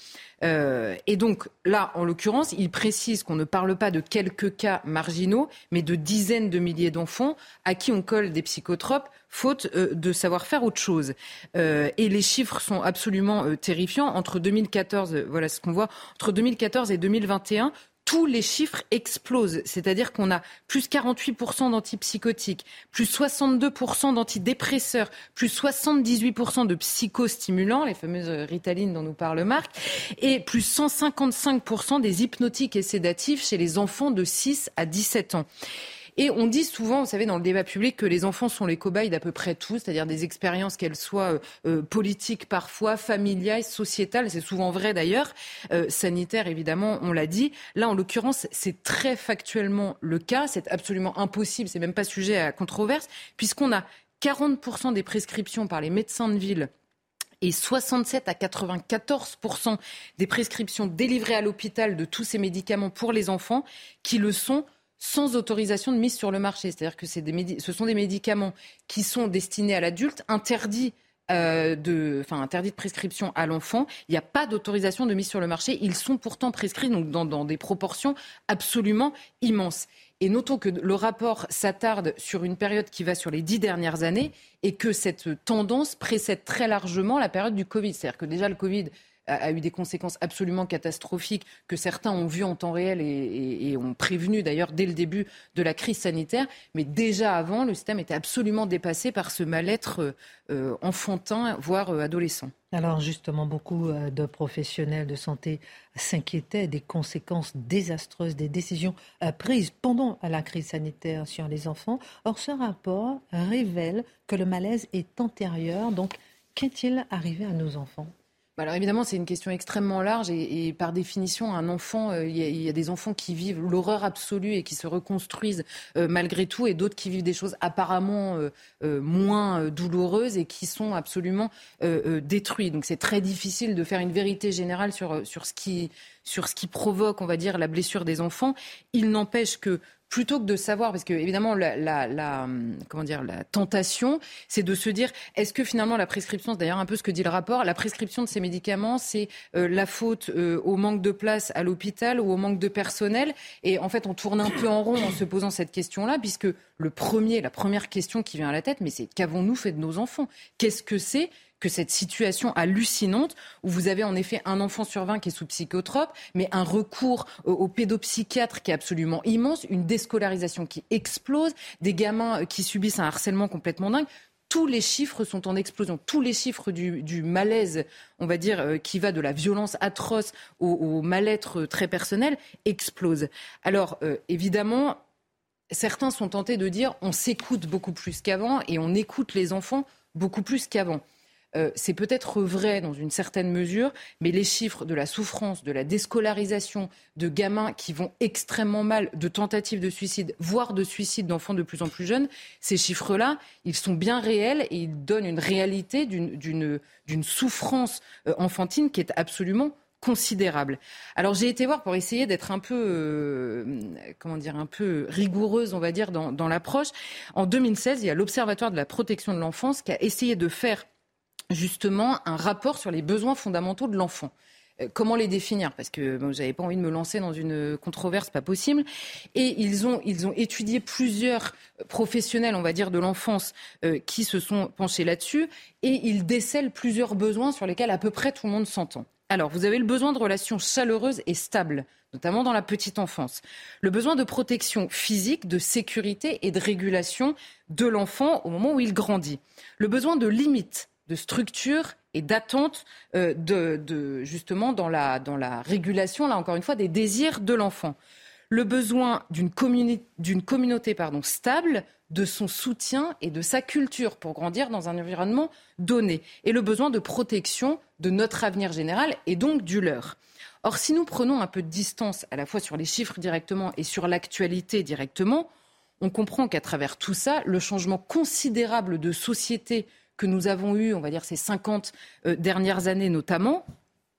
Euh, et donc là, en l'occurrence, il précise qu'on ne parle pas de quelques cas marginaux, mais de dizaines de milliers d'enfants à qui on colle des psychotropes faute euh, de savoir faire autre chose. Euh, et les chiffres sont absolument terrifiants. Entre 2014, voilà ce qu'on voit, entre 2014 et 2021, tous les chiffres explosent. C'est-à-dire qu'on a plus 48% d'antipsychotiques, plus 62% d'antidépresseurs, plus 78% de psychostimulants, les fameuses Ritalines dont nous parle Marc, et plus 155% des hypnotiques et sédatifs chez les enfants de 6 à 17 ans. Et on dit souvent, vous savez, dans le débat public, que les enfants sont les cobayes d'à peu près tout, c'est-à-dire des expériences, qu'elles soient euh, euh, politiques parfois, familiales, sociétales, c'est souvent vrai d'ailleurs, euh, sanitaires évidemment, on l'a dit. Là, en l'occurrence, c'est très factuellement le cas, c'est absolument impossible, c'est même pas sujet à controverse, puisqu'on a 40% des prescriptions par les médecins de ville et 67 à 94% des prescriptions délivrées à l'hôpital de tous ces médicaments pour les enfants qui le sont sans autorisation de mise sur le marché. C'est-à-dire que ce sont des médicaments qui sont destinés à l'adulte, interdits euh, de, de prescription à l'enfant. Il n'y a pas d'autorisation de mise sur le marché. Ils sont pourtant prescrits donc, dans, dans, des proportions absolument immenses. Et notons que le rapport s'attarde sur une période qui va sur les dix dernières années et que cette tendance précède très largement la période du Covid. C'est-à-dire que déjà le Covid a, eu des conséquences absolument catastrophiques que certains ont vues en temps réel et, ont prévenu d'ailleurs dès le début de la crise sanitaire. Mais déjà avant, le système était absolument dépassé par ce mal-être euh, enfantin, voire euh, adolescent. Alors justement, beaucoup euh, de professionnels de santé s'inquiétaient des conséquences désastreuses des décisions prises pendant la crise sanitaire sur les enfants. Or, ce rapport révèle que le malaise est antérieur. Donc, qu'est-il arrivé à nos enfants? Alors évidemment, c'est une question extrêmement large et, par définition, un enfant, euh, il y, a des enfants qui vivent l'horreur absolue et qui se reconstruisent euh, malgré tout, et d'autres qui vivent des choses apparemment euh, moins douloureuses et qui sont absolument détruits. Donc c'est très difficile de faire une vérité générale sur, sur ce qui sur ce qui provoque, on va dire, la blessure des enfants. Il n'empêche que plutôt que de savoir, parce que évidemment la, comment dire la tentation, c'est de se dire est-ce que finalement la prescription, c'est d'ailleurs un peu ce que dit le rapport, la prescription de ces médicaments, c'est euh, la faute euh, au manque de place à l'hôpital ou au manque de personnel? Et en fait, on tourne un peu en rond en se posant cette question-là, puisque le premier, la première question qui vient à la tête, mais c'est qu'avons-nous fait de nos enfants? Qu'est-ce que c'est que cette situation hallucinante où vous avez en effet un enfant sur 20 qui est sous psychotrope, mais un recours au pédopsychiatre qui est absolument immense, une déscolarisation qui explose, des gamins qui subissent un harcèlement complètement dingue tous les chiffres sont en explosion. Tous les chiffres du, malaise, on va dire, euh, qui va de la violence atroce au, mal-être très personnel, explosent. Alors, euh, évidemment, certains sont tentés de dire on s'écoute beaucoup plus qu'avant et on écoute les enfants beaucoup plus qu'avant. Euh, c'est peut-être vrai dans une certaine mesure, mais les chiffres de la souffrance, de la déscolarisation, de gamins qui vont extrêmement mal, de tentatives de suicide, voire de suicide d'enfants de plus en plus jeunes, ces chiffres-là, ils sont bien réels et ils donnent une réalité d'une souffrance euh, enfantine qui est absolument considérable. Alors j'ai été voir pour essayer d'être un peu, euh, comment dire, un peu rigoureuse, on va dire, dans, dans l'approche. En 2016, il y a l'Observatoire de la protection de l'enfance qui a essayé de faire justement un rapport sur les besoins fondamentaux de l'enfant. comment les définir? Parce que bon, j'avais pas envie de me lancer dans une controverse, pas possible. Et ils ont, ils ont étudié plusieurs professionnels, on va dire, de l'enfance qui se sont penchés là-dessus et ils décèlent plusieurs besoins sur lesquels à peu près tout le monde s'entend. Alors, vous avez le besoin de relations chaleureuses et stables, notamment dans la petite enfance. Le besoin de protection physique, de sécurité et de régulation de l'enfant au moment où il grandit. Le besoin de limites, de structure et d'attente euh, de, justement dans la, dans la régulation, là encore une fois, des désirs de l'enfant. Le besoin d'une communauté pardon, stable, de son soutien et de sa culture pour grandir dans un environnement donné. Et le besoin de protection de notre avenir général et donc du leur. Or, si nous prenons un peu de distance à la fois sur les chiffres directement et sur l'actualité directement, on comprend qu'à travers tout ça, le changement considérable de société que nous avons eu, on va dire ces 50 euh, dernières années notamment,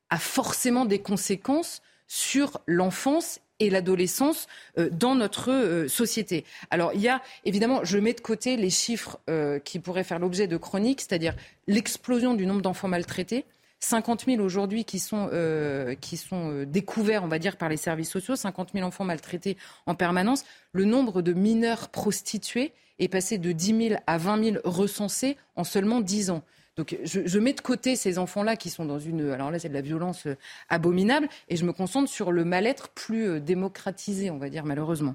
a forcément des conséquences sur l'enfance et l'adolescence euh, dans notre euh, société. Alors il y a évidemment, je mets de côté les chiffres euh, qui pourraient faire l'objet de chroniques, c'est-à-dire l'explosion du nombre d'enfants maltraités. 50 000 aujourd'hui qui sont, qui sont découverts, on va dire, par les services sociaux, 50 000 enfants maltraités en permanence. Le nombre de mineurs prostitués est passé de 10 000 à 20 000 recensés en seulement 10 ans. Donc je, mets de côté ces enfants-là qui sont dans une... Alors là, c'est de la violence euh, abominable, et je me concentre sur le mal-être plus euh, démocratisé, on va dire, malheureusement.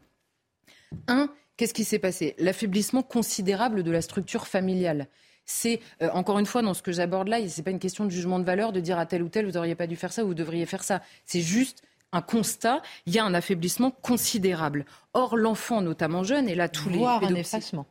Un, qu'est-ce qui s'est passé? L'affaiblissement considérable de la structure familiale c'est euh, encore une fois dans ce que j'aborde là, ce n'est pas une question de jugement de valeur de dire à tel ou tel vous n'auriez pas dû faire ça ou vous devriez faire ça. C'est juste un constat, il y a un affaiblissement considérable. Or l'enfant, notamment jeune, et là tous les un effacement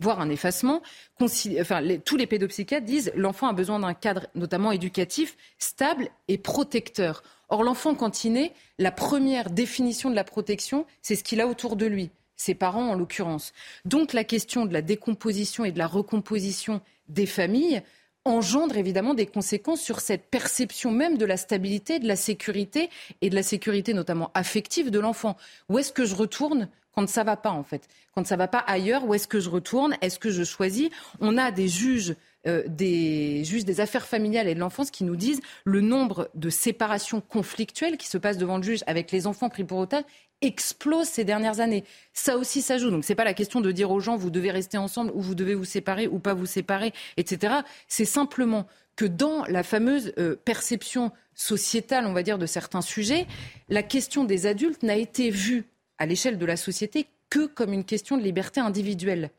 voire un effacement. Enfin, tous les pédopsychiatres disent l'enfant a besoin d'un cadre, notamment éducatif, stable et protecteur. Or, l'enfant, quand il naît, la première définition de la protection, c'est ce qu'il a autour de lui, ses parents en l'occurrence. Donc, la question de la décomposition et de la recomposition des familles engendre évidemment des conséquences sur cette perception même de la stabilité, de la sécurité et de la sécurité notamment affective de l'enfant. Où est-ce que je retourne quand ça va pas en fait, quand ça va pas ailleurs, où est-ce que je retourne, est-ce que je choisis? On a des juges euh, des juges des affaires familiales et de l'enfance qui nous disent le nombre de séparations conflictuelles qui se passent devant le juge avec les enfants pris pour otage explose ces dernières années. Ça aussi, ça joue. Donc, c'est pas la question de dire aux gens vous devez rester ensemble ou vous devez vous séparer ou pas vous séparer, etc. C'est simplement que dans la fameuse euh, perception sociétale, on va dire, de certains sujets, la question des adultes n'a été vue à l'échelle de la société que comme une question de liberté individuelle.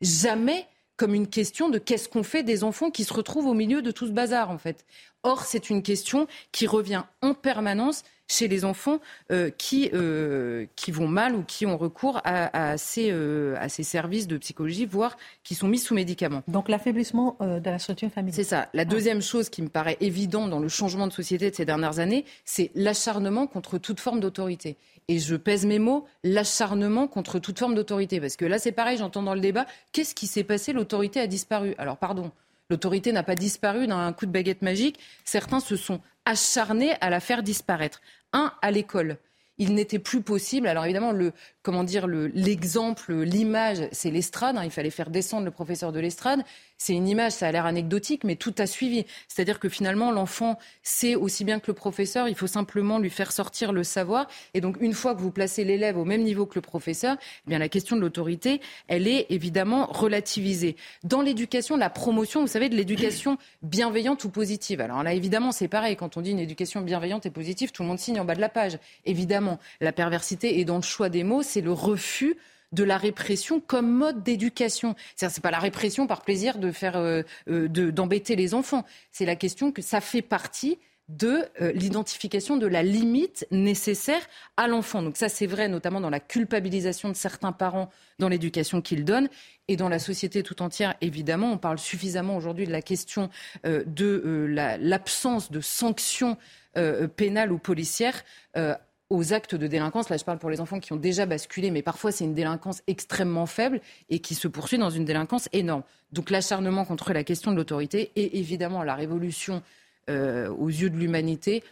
Jamais comme une question de qu'est-ce qu'on fait des enfants qui se retrouvent au milieu de tout ce bazar, en fait. Or, c'est une question qui revient en permanence chez les enfants euh, qui, euh, qui vont mal ou qui ont recours à, ces, euh, à ces services de psychologie, voire qui sont mis sous médicaments. Donc l'affaiblissement de la structure familiale. C'est ça. La deuxième chose qui me paraît évidente dans le changement de société de ces dernières années, c'est l'acharnement contre toute forme d'autorité. Et je pèse mes mots, l'acharnement contre toute forme d'autorité. Parce que là, c'est pareil, j'entends dans le débat, qu'est-ce qui s'est passé? L'autorité a disparu. Alors, pardon, l'autorité n'a pas disparu d'un coup de baguette magique. Certains se sont acharnés à la faire disparaître. Un, à l'école il n'était plus possible. Alors évidemment, le, comment dire, l'exemple, l'image, c'est l'estrade. Hein. il fallait faire descendre le professeur de l'estrade. C'est une image, ça a l'air anecdotique, mais tout a suivi. C'est-à-dire que finalement, l'enfant sait aussi bien que le professeur, il faut simplement lui faire sortir le savoir. Et donc, une fois que vous placez l'élève au même niveau que le professeur, eh bien, la question de l'autorité, elle est évidemment relativisée. Dans l'éducation, la promotion, vous savez, de l'éducation bienveillante ou positive. Alors là, évidemment, c'est pareil. Quand on dit une éducation bienveillante et positive, tout le monde signe en bas de la page. Évidemment, la perversité est dans le choix des mots, c'est le refus de la répression comme mode d'éducation. C'est pas la répression par plaisir de faire euh, euh, d'embêter les enfants. C'est la question que ça fait partie de euh, l'identification de la limite nécessaire à l'enfant. Donc ça, c'est vrai notamment dans la culpabilisation de certains parents dans l'éducation qu'ils donnent et dans la société tout entière. Évidemment, on parle suffisamment aujourd'hui de la question de l'absence de sanctions pénales ou policières aux actes de délinquance. Là, je parle pour les enfants qui ont déjà basculé, mais parfois c'est une délinquance extrêmement faible et qui se poursuit dans une délinquance énorme. Donc l'acharnement contre la question de l'autorité et évidemment la révolution euh, aux yeux de l'humanité,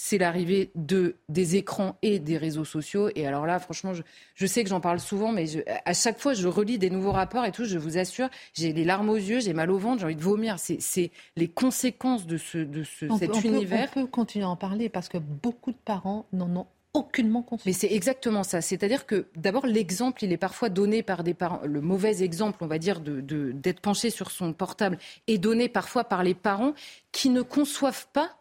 c'est l'arrivée de des écrans et des réseaux sociaux. Et alors là, franchement, je, sais que j'en parle souvent, mais à chaque fois, je relis des nouveaux rapports et tout. Je vous assure, j'ai les larmes aux yeux, j'ai mal au ventre, j'ai envie de vomir. C'est les conséquences de, ce, de ce, cet univers. on peut continuer à en parler parce que beaucoup de parents n'en ont aucunement. Mais c'est exactement ça. C'est-à-dire que d'abord l'exemple, il est parfois donné par des parents. Le mauvais exemple, on va dire, d'être de, d'être penché sur son portable est donné parfois par les parents qui ne conçoivent pas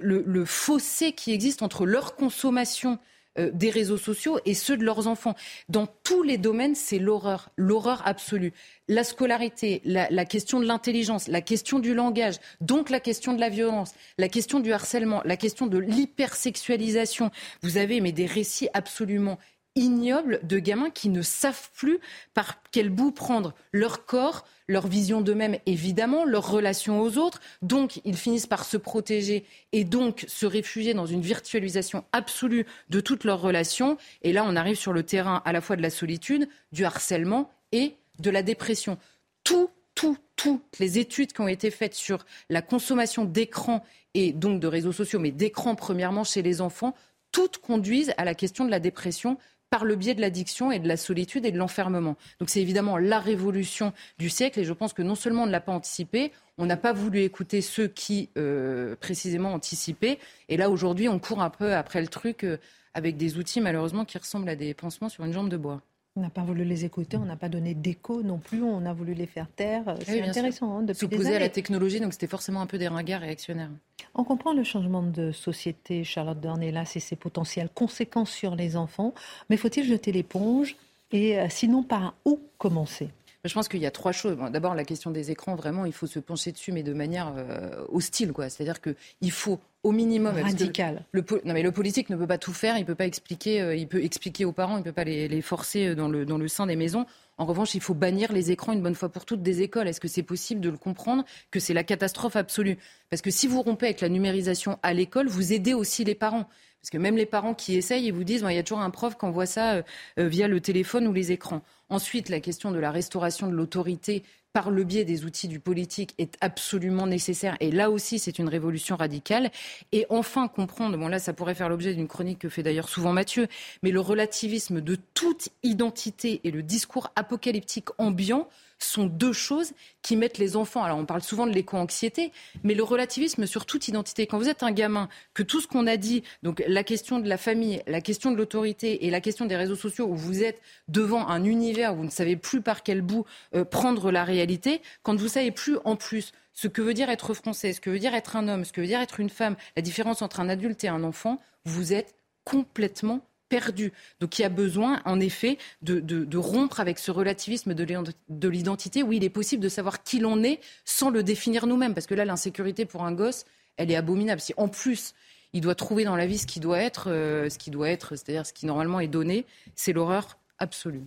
le, fossé qui existe entre leur consommation euh, des réseaux sociaux et ceux de leurs enfants. Dans tous les domaines, c'est l'horreur, l'horreur absolue. La scolarité, la, question de l'intelligence, la question du langage, donc la question de la violence, la question du harcèlement, la question de l'hypersexualisation. Vous avez mais des récits absolument ignobles de gamins qui ne savent plus par quel bout prendre leur corps, leur vision d'eux-mêmes, évidemment, leur relation aux autres. Donc, ils finissent par se protéger et donc se réfugier dans une virtualisation absolue de toutes leurs relations. Et là, on arrive sur le terrain à la fois de la solitude, du harcèlement et de la dépression. Tout, tout, toutes les études qui ont été faites sur la consommation d'écran et donc de réseaux sociaux, mais d'écran premièrement chez les enfants, toutes conduisent à la question de la dépression par le biais de l'addiction et de la solitude et de l'enfermement. Donc c'est évidemment la révolution du siècle et je pense que non seulement on ne l'a pas anticipé, on n'a pas voulu écouter ceux qui euh, précisément anticipaient. Et là aujourd'hui on court un peu après le truc euh, avec des outils malheureusement qui ressemblent à des pansements sur une jambe de bois. On n'a pas voulu les écouter, on n'a pas donné d'écho non plus, on a voulu les faire taire. C'est intéressant. Hein, S'opposer à la technologie, donc c'était forcément un peu des ringards réactionnaires. On comprend le changement de société, Charlotte Dornelas, et ses potentielles conséquences sur les enfants, mais faut-il jeter l'éponge? Et euh, sinon, par où commencer? Je pense qu'il y a trois choses. D'abord, la question des écrans, vraiment, il faut se pencher dessus, mais de manière euh, hostile. quoi. C'est-à-dire qu'il faut au minimum. Radical. Le, non, mais le politique ne peut pas tout faire. Il peut pas expliquer. Euh, il peut expliquer aux parents. Il peut pas les, forcer dans le, dans le sein des maisons. En revanche, il faut bannir les écrans une bonne fois pour toutes des écoles. Est-ce que c'est possible de le comprendre que c'est la catastrophe absolue? Parce que si vous rompez avec la numérisation à l'école, vous aidez aussi les parents. Parce que même les parents qui essayent, ils vous disent, il y a toujours un prof qui envoie ça euh, euh, via le téléphone ou les écrans. Ensuite, la question de la restauration de l'autorité par le biais des outils du politique est absolument nécessaire. Et là aussi, c'est une révolution radicale. Et enfin, comprendre, bon là, ça pourrait faire l'objet d'une chronique que fait d'ailleurs souvent Mathieu, mais le relativisme de toute identité et le discours apocalyptique ambiant sont deux choses qui mettent les enfants. Alors on parle souvent de l'éco-anxiété, mais le relativisme sur toute identité. Quand vous êtes un gamin, que tout ce qu'on a dit, donc la question de la famille, la question de l'autorité et la question des réseaux sociaux, où vous êtes devant un univers où vous ne savez plus par quel bout euh, prendre la réalité, quand vous savez plus en plus ce que veut dire être français, ce que veut dire être un homme, ce que veut dire être une femme, la différence entre un adulte et un enfant, vous êtes complètement perdu. Donc il y a besoin, en effet, de, rompre avec ce relativisme de l'identité où il est possible de savoir qui l'on est sans le définir nous-mêmes. Parce que là, l'insécurité pour un gosse, elle est abominable. Si en plus, il doit trouver dans la vie ce qui doit être, euh, ce qui doit être, c'est-à-dire ce qui normalement est donné, c'est l'horreur absolue.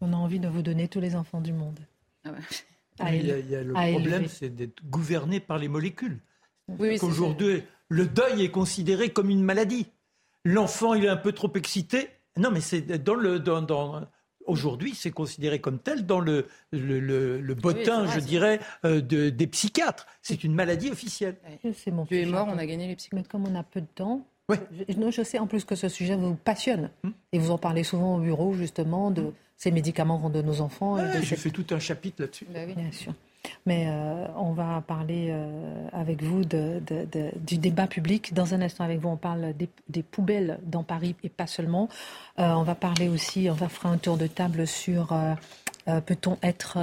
On a envie de vous donner tous les enfants du monde. Ah il, y a, le problème, c'est d'être gouverné par les molécules. Oui, Aujourd'hui, le deuil est considéré comme une maladie. L'enfant, il est un peu trop excité. Non, mais c'est dans le. Dans, Aujourd'hui, c'est considéré comme tel dans le, le, le, bottin, je dirais, euh, de, des psychiatres. C'est une maladie officielle. Mon Dieu est mort, on a gagné les psychiatres. Mais comme on a peu de temps, je, je sais en plus que ce sujet vous passionne. Hmm. Et vous en parlez souvent au bureau, justement, de ces médicaments qu'on donne aux enfants. J'ai fait tout un chapitre là-dessus. Bah Bien sûr. Mais euh, on va parler euh, avec vous du débat public. Dans un instant, avec vous, on parle des, poubelles dans Paris et pas seulement. Euh, on va parler aussi, on va faire un tour de table sur peut-on être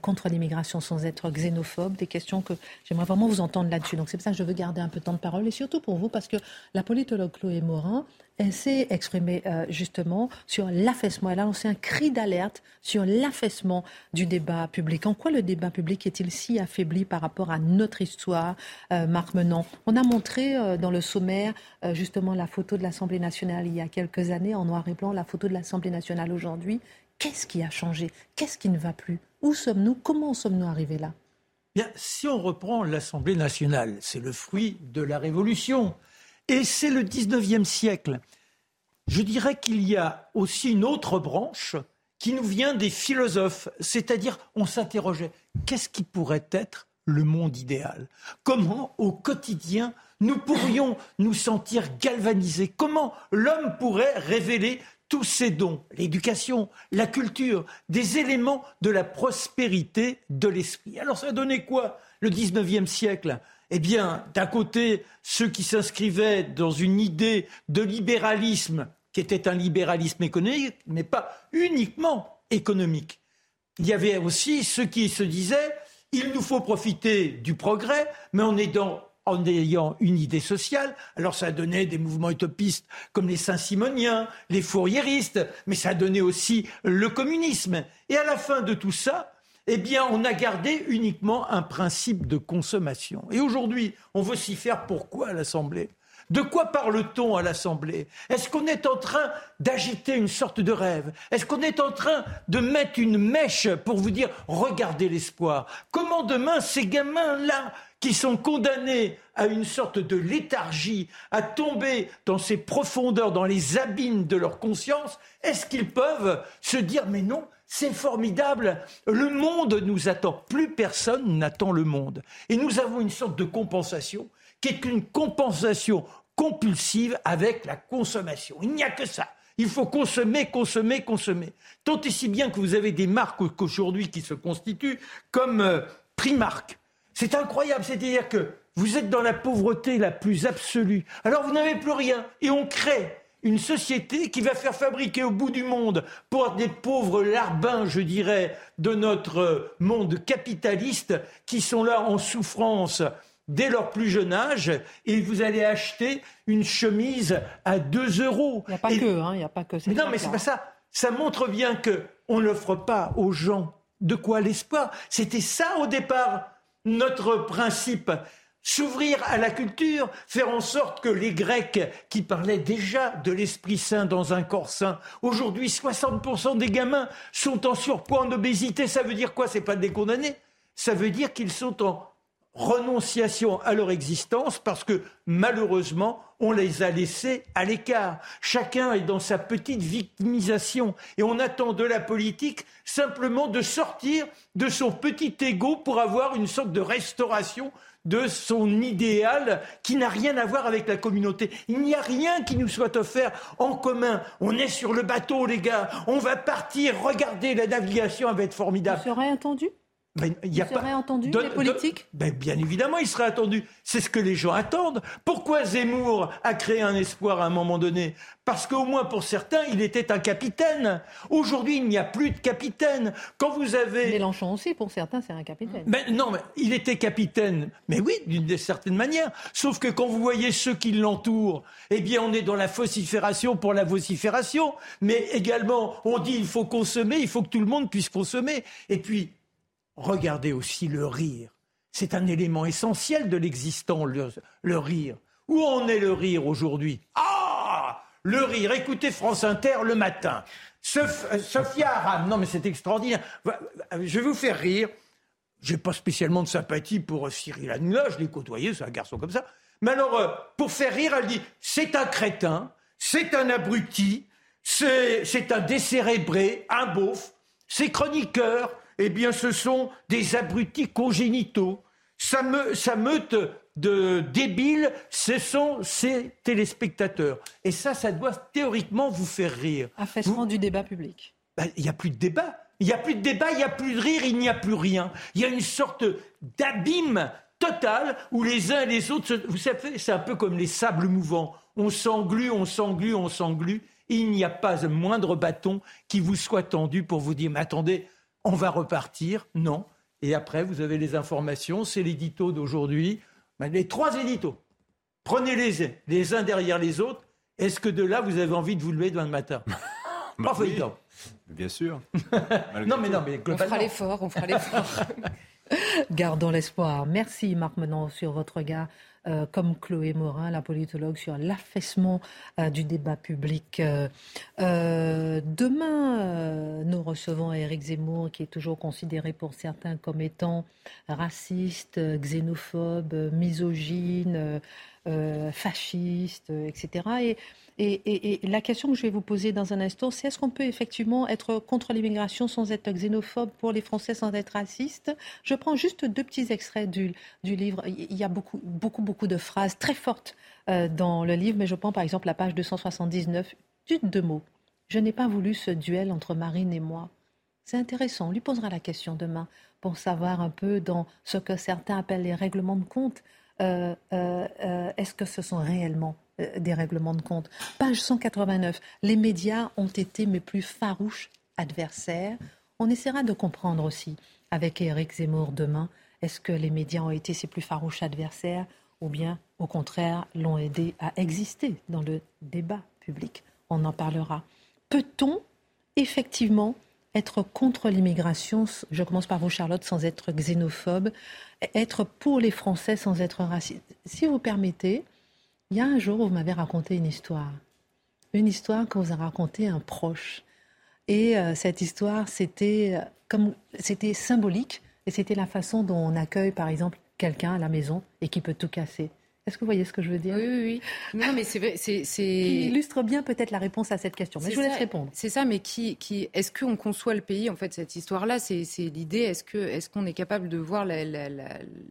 contre l'immigration sans être xénophobe? Des questions que j'aimerais vraiment vous entendre là-dessus. Donc c'est pour ça que je veux garder un peu de temps de parole et surtout pour vous parce que la politologue Chloé Morin, elle s'est exprimée justement sur l'affaissement. Elle a lancé un cri d'alerte sur l'affaissement du débat public. En quoi le débat public est-il si affaibli par rapport à notre histoire, Marc Menant On a montré dans le sommaire justement la photo de l'Assemblée nationale il y a quelques années en noir et blanc, la photo de l'Assemblée nationale aujourd'hui. Qu'est-ce qui a changé? Qu'est-ce qui ne va plus? Où sommes-nous? Comment sommes-nous arrivés là? Bien, si on reprend l'Assemblée nationale, c'est le fruit de la Révolution. Et c'est le 19e siècle. Je dirais qu'il y a aussi une autre branche qui nous vient des philosophes, c'est-à-dire on s'interrogeait, qu'est-ce qui pourrait être le monde idéal? Comment, au quotidien, nous pourrions nous sentir galvanisés? Comment l'homme pourrait révéler tous ces dons, l'éducation, la culture, des éléments de la prospérité de l'esprit. Alors ça a donné quoi le 19e siècle? Eh bien, d'un côté, ceux qui s'inscrivaient dans une idée de libéralisme, qui était un libéralisme économique, mais pas uniquement économique. Il y avait aussi ceux qui se disaient il nous faut profiter du progrès, mais en ayant une idée sociale. Alors ça a donné des mouvements utopistes comme les Saint-Simoniens, les Fourriéristes, mais ça a donné aussi le communisme. Et à la fin de tout ça, eh bien, on a gardé uniquement un principe de consommation. Et aujourd'hui, on veut s'y faire pourquoi à l'Assemblée? De quoi parle-t-on à l'Assemblée? Est-ce qu'on est en train d'agiter une sorte de rêve? Est-ce qu'on est en train de mettre une mèche pour vous dire regardez l'espoir? Comment demain ces gamins-là qui sont condamnés à une sorte de léthargie, à tomber dans ces profondeurs, dans les abîmes de leur conscience, est-ce qu'ils peuvent se dire mais non, c'est formidable, le monde nous attend, plus personne n'attend le monde. Et nous avons une sorte de compensation qui est une compensation compulsive avec la consommation. Il n'y a que ça. Il faut consommer, consommer, consommer. Tant et si bien que vous avez des marques qu'aujourd'hui qui se constituent comme euh, Primark. C'est incroyable, c'est-à-dire que vous êtes dans la pauvreté la plus absolue. Alors vous n'avez plus rien et on crée une société qui va faire fabriquer au bout du monde pour des pauvres larbins, je dirais, de notre monde capitaliste qui sont là en souffrance dès leur plus jeune âge et vous allez acheter une chemise à 2 euros. Il n'y a pas que, hein, il n'y a pas que. Mais non, mais c'est pas ça. Ça montre bien que on n'offre pas aux gens de quoi l'espoir? C'était ça au départ notre principe. S'ouvrir à la culture, faire en sorte que les Grecs, qui parlaient déjà de l'Esprit Saint dans un corps saint, aujourd'hui 60% des gamins sont en surpoids, en obésité. Ça veut dire quoi? C'est pas des condamnés. Ça veut dire qu'ils sont en renonciation à leur existence parce que malheureusement, on les a laissés à l'écart. Chacun est dans sa petite victimisation et on attend de la politique simplement de sortir de son petit ego pour avoir une sorte de restauration de son idéal qui n'a rien à voir avec la communauté. Il n'y a rien qui nous soit offert en commun. On est sur le bateau, les gars. On va partir. Regardez, la navigation va être formidable. Vous serez entendu? Ben, il y a serait entendu, les politiques ben, Bien évidemment, il serait attendu. C'est ce que les gens attendent. Pourquoi Zemmour a créé un espoir à un moment donné? Parce qu'au moins pour certains, il était un capitaine. Aujourd'hui, il n'y a plus de capitaine. Quand vous avez... Mélenchon aussi, pour certains, c'est un capitaine. Ben, non, mais il était capitaine. Mais oui, d'une certaine manière. Sauf que quand vous voyez ceux qui l'entourent, eh bien, on est dans la vocifération pour la vocifération. Mais également, on dit il faut consommer, il faut que tout le monde puisse consommer. Et puis, regardez aussi le rire. C'est un élément essentiel de l'existant, le, rire. Où en est le rire aujourd'hui? Ah Le rire. Écoutez France Inter le matin. Euh, Sophia Aram, non mais c'est extraordinaire. Je vais vous faire rire. J'ai pas spécialement de sympathie pour Cyril Hanouna, je l'ai côtoyé, c'est un garçon comme ça. Mais alors, euh, pour faire rire, elle dit c'est un crétin, c'est un abruti, c'est un décérébré, un beauf, c'est chroniqueur, eh bien, ce sont des abrutis congénitaux. Ça, meute de débiles, ce sont ces téléspectateurs. Et ça, ça doit théoriquement vous faire rire. Affaissement du débat public. Ben, il n'y a plus de débat. Il n'y a plus de débat, il n'y a plus de rire, il n'y a plus rien. Il y a une sorte d'abîme total où les uns et les autres, vous savez, c'est un peu comme les sables mouvants. On s'englue, on s'englue, on s'englue. Il n'y a pas un moindre bâton qui vous soit tendu pour vous dire, mais attendez, on va repartir. Non. Et après, vous avez les informations, c'est l'édito d'aujourd'hui. Ben, les trois éditos. Prenez-les les uns derrière les autres. Est-ce que de là, vous avez envie de vous lever demain matin bah Bien sûr. non, mais non, mais On fera l'effort, on fera l'effort. Gardons l'espoir. Merci Marc Menon sur votre regard euh, comme Chloé Morin, la politologue, sur l'affaissement euh, du débat public. Euh, demain, nous recevons Éric Zemmour, qui est toujours considéré pour certains comme étant raciste, xénophobe, misogyne. Fascistes, etc. Et, la question que je vais vous poser dans un instant, c'est est-ce qu'on peut effectivement être contre l'immigration sans être xénophobe, pour les Français sans être raciste Je prends juste deux petits extraits du, livre. Il y a beaucoup, beaucoup, beaucoup de phrases très fortes dans le livre, mais je prends par exemple la page 279, deux mots. Je n'ai pas voulu ce duel entre Marine et moi. C'est intéressant. On lui posera la question demain pour savoir un peu dans ce que certains appellent les règlements de compte. Euh, euh, euh, est-ce que ce sont réellement des règlements de compte? Page 189. Les médias ont été mes plus farouches adversaires. On essaiera de comprendre aussi avec Éric Zemmour demain. Est-ce que les médias ont été ses plus farouches adversaires ou bien, au contraire, l'ont aidé à exister dans le débat public? On en parlera. Peut-on effectivement être contre l'immigration, je commence par vous Charlotte, sans être xénophobe, être pour les Français sans être raciste. Si vous permettez, il y a un jour où vous m'avez raconté une histoire, une histoire que vous a racontée un proche. Et euh, cette histoire, c'était euh, comme c'était symbolique, et c'était la façon dont on accueille, par exemple, quelqu'un à la maison et qui peut tout casser. Est-ce que vous voyez ce que je veux dire Oui, oui, oui. Non, mais c'est qui illustre bien peut-être la réponse à cette question. Mais je vous laisse répondre. C'est ça, mais qui, qui est-ce qu'on conçoit le pays en fait cette histoire-là? C'est l'idée. Est-ce que est-ce qu'on est capable de voir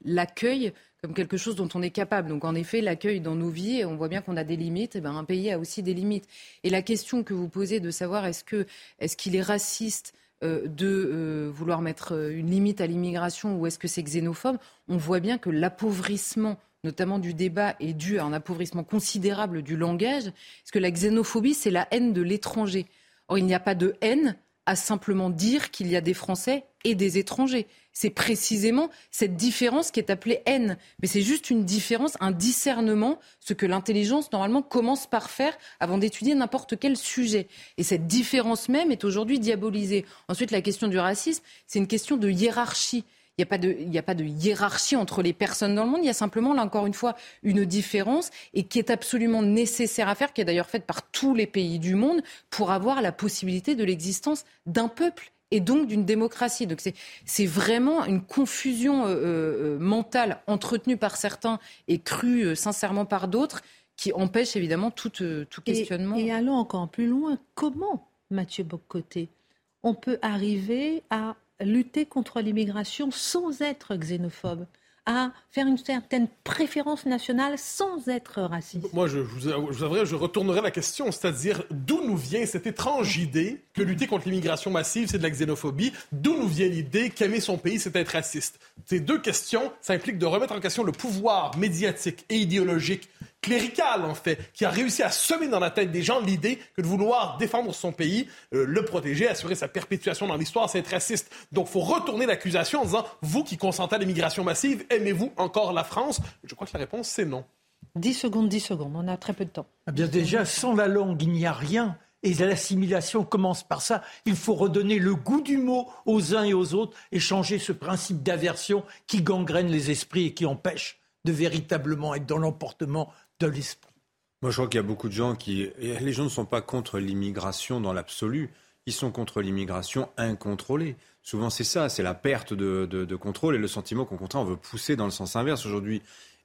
l'accueil comme quelque chose dont on est capable? Donc en effet, l'accueil dans nos vies, on voit bien qu'on a des limites, et ben, un pays a aussi des limites. Et la question que vous posez de savoir est-ce que est-ce qu'il est raciste euh, de euh, vouloir mettre euh, une limite à l'immigration ou est-ce que c'est xénophobe, on voit bien que l'appauvrissement notamment du débat, est dû à un appauvrissement considérable du langage, parce que la xénophobie, c'est la haine de l'étranger? Or, il n'y a pas de haine à simplement dire qu'il y a des Français et des étrangers. C'est précisément cette différence qui est appelée haine. Mais c'est juste une différence, un discernement, ce que l'intelligence, normalement, commence par faire avant d'étudier n'importe quel sujet. Et cette différence même est aujourd'hui diabolisée. Ensuite, la question du racisme, c'est une question de hiérarchie. Il n'y a, pas de, hiérarchie entre les personnes dans le monde. Il y a simplement, là encore une fois, une différence et qui est absolument nécessaire à faire, qui est d'ailleurs faite par tous les pays du monde pour avoir la possibilité de l'existence d'un peuple et donc d'une démocratie. Donc c'est vraiment une confusion euh, euh, mentale entretenue par certains et crue euh, sincèrement par d'autres qui empêche évidemment tout, tout questionnement. Et, et, allons encore plus loin, comment, Mathieu Bocoté, on peut arriver à lutter contre l'immigration sans être xénophobe à faire une certaine préférence nationale sans être raciste. Moi, je, vous, je, retournerai la question, c'est-à-dire d'où nous vient cette étrange idée que lutter contre l'immigration massive, c'est de la xénophobie? D'où nous vient l'idée qu'aimer son pays, c'est être raciste? Ces deux questions, ça implique de remettre en question le pouvoir médiatique et idéologique clérical, en fait, qui a réussi à semer dans la tête des gens l'idée que de vouloir défendre son pays, euh, le protéger, assurer sa perpétuation dans l'histoire, c'est être raciste. Donc, il faut retourner l'accusation en disant, vous qui consentez à l'immigration massive, aimez-vous encore la France? Je crois que la réponse, c'est non. 10 secondes, 10 secondes, on a très peu de temps. Eh bien déjà, sans la langue, il n'y a rien. Et l'assimilation commence par ça. Il faut redonner le goût du mot aux uns et aux autres et changer ce principe d'aversion qui gangrène les esprits et qui empêche de véritablement être dans l'emportement de l'esprit. Moi, je crois qu'il y a beaucoup de gens qui. Les gens ne sont pas contre l'immigration dans l'absolu. Ils sont contre l'immigration incontrôlée. Souvent, c'est ça, c'est la perte de, de, contrôle et le sentiment qu'au contraire, on veut pousser dans le sens inverse aujourd'hui.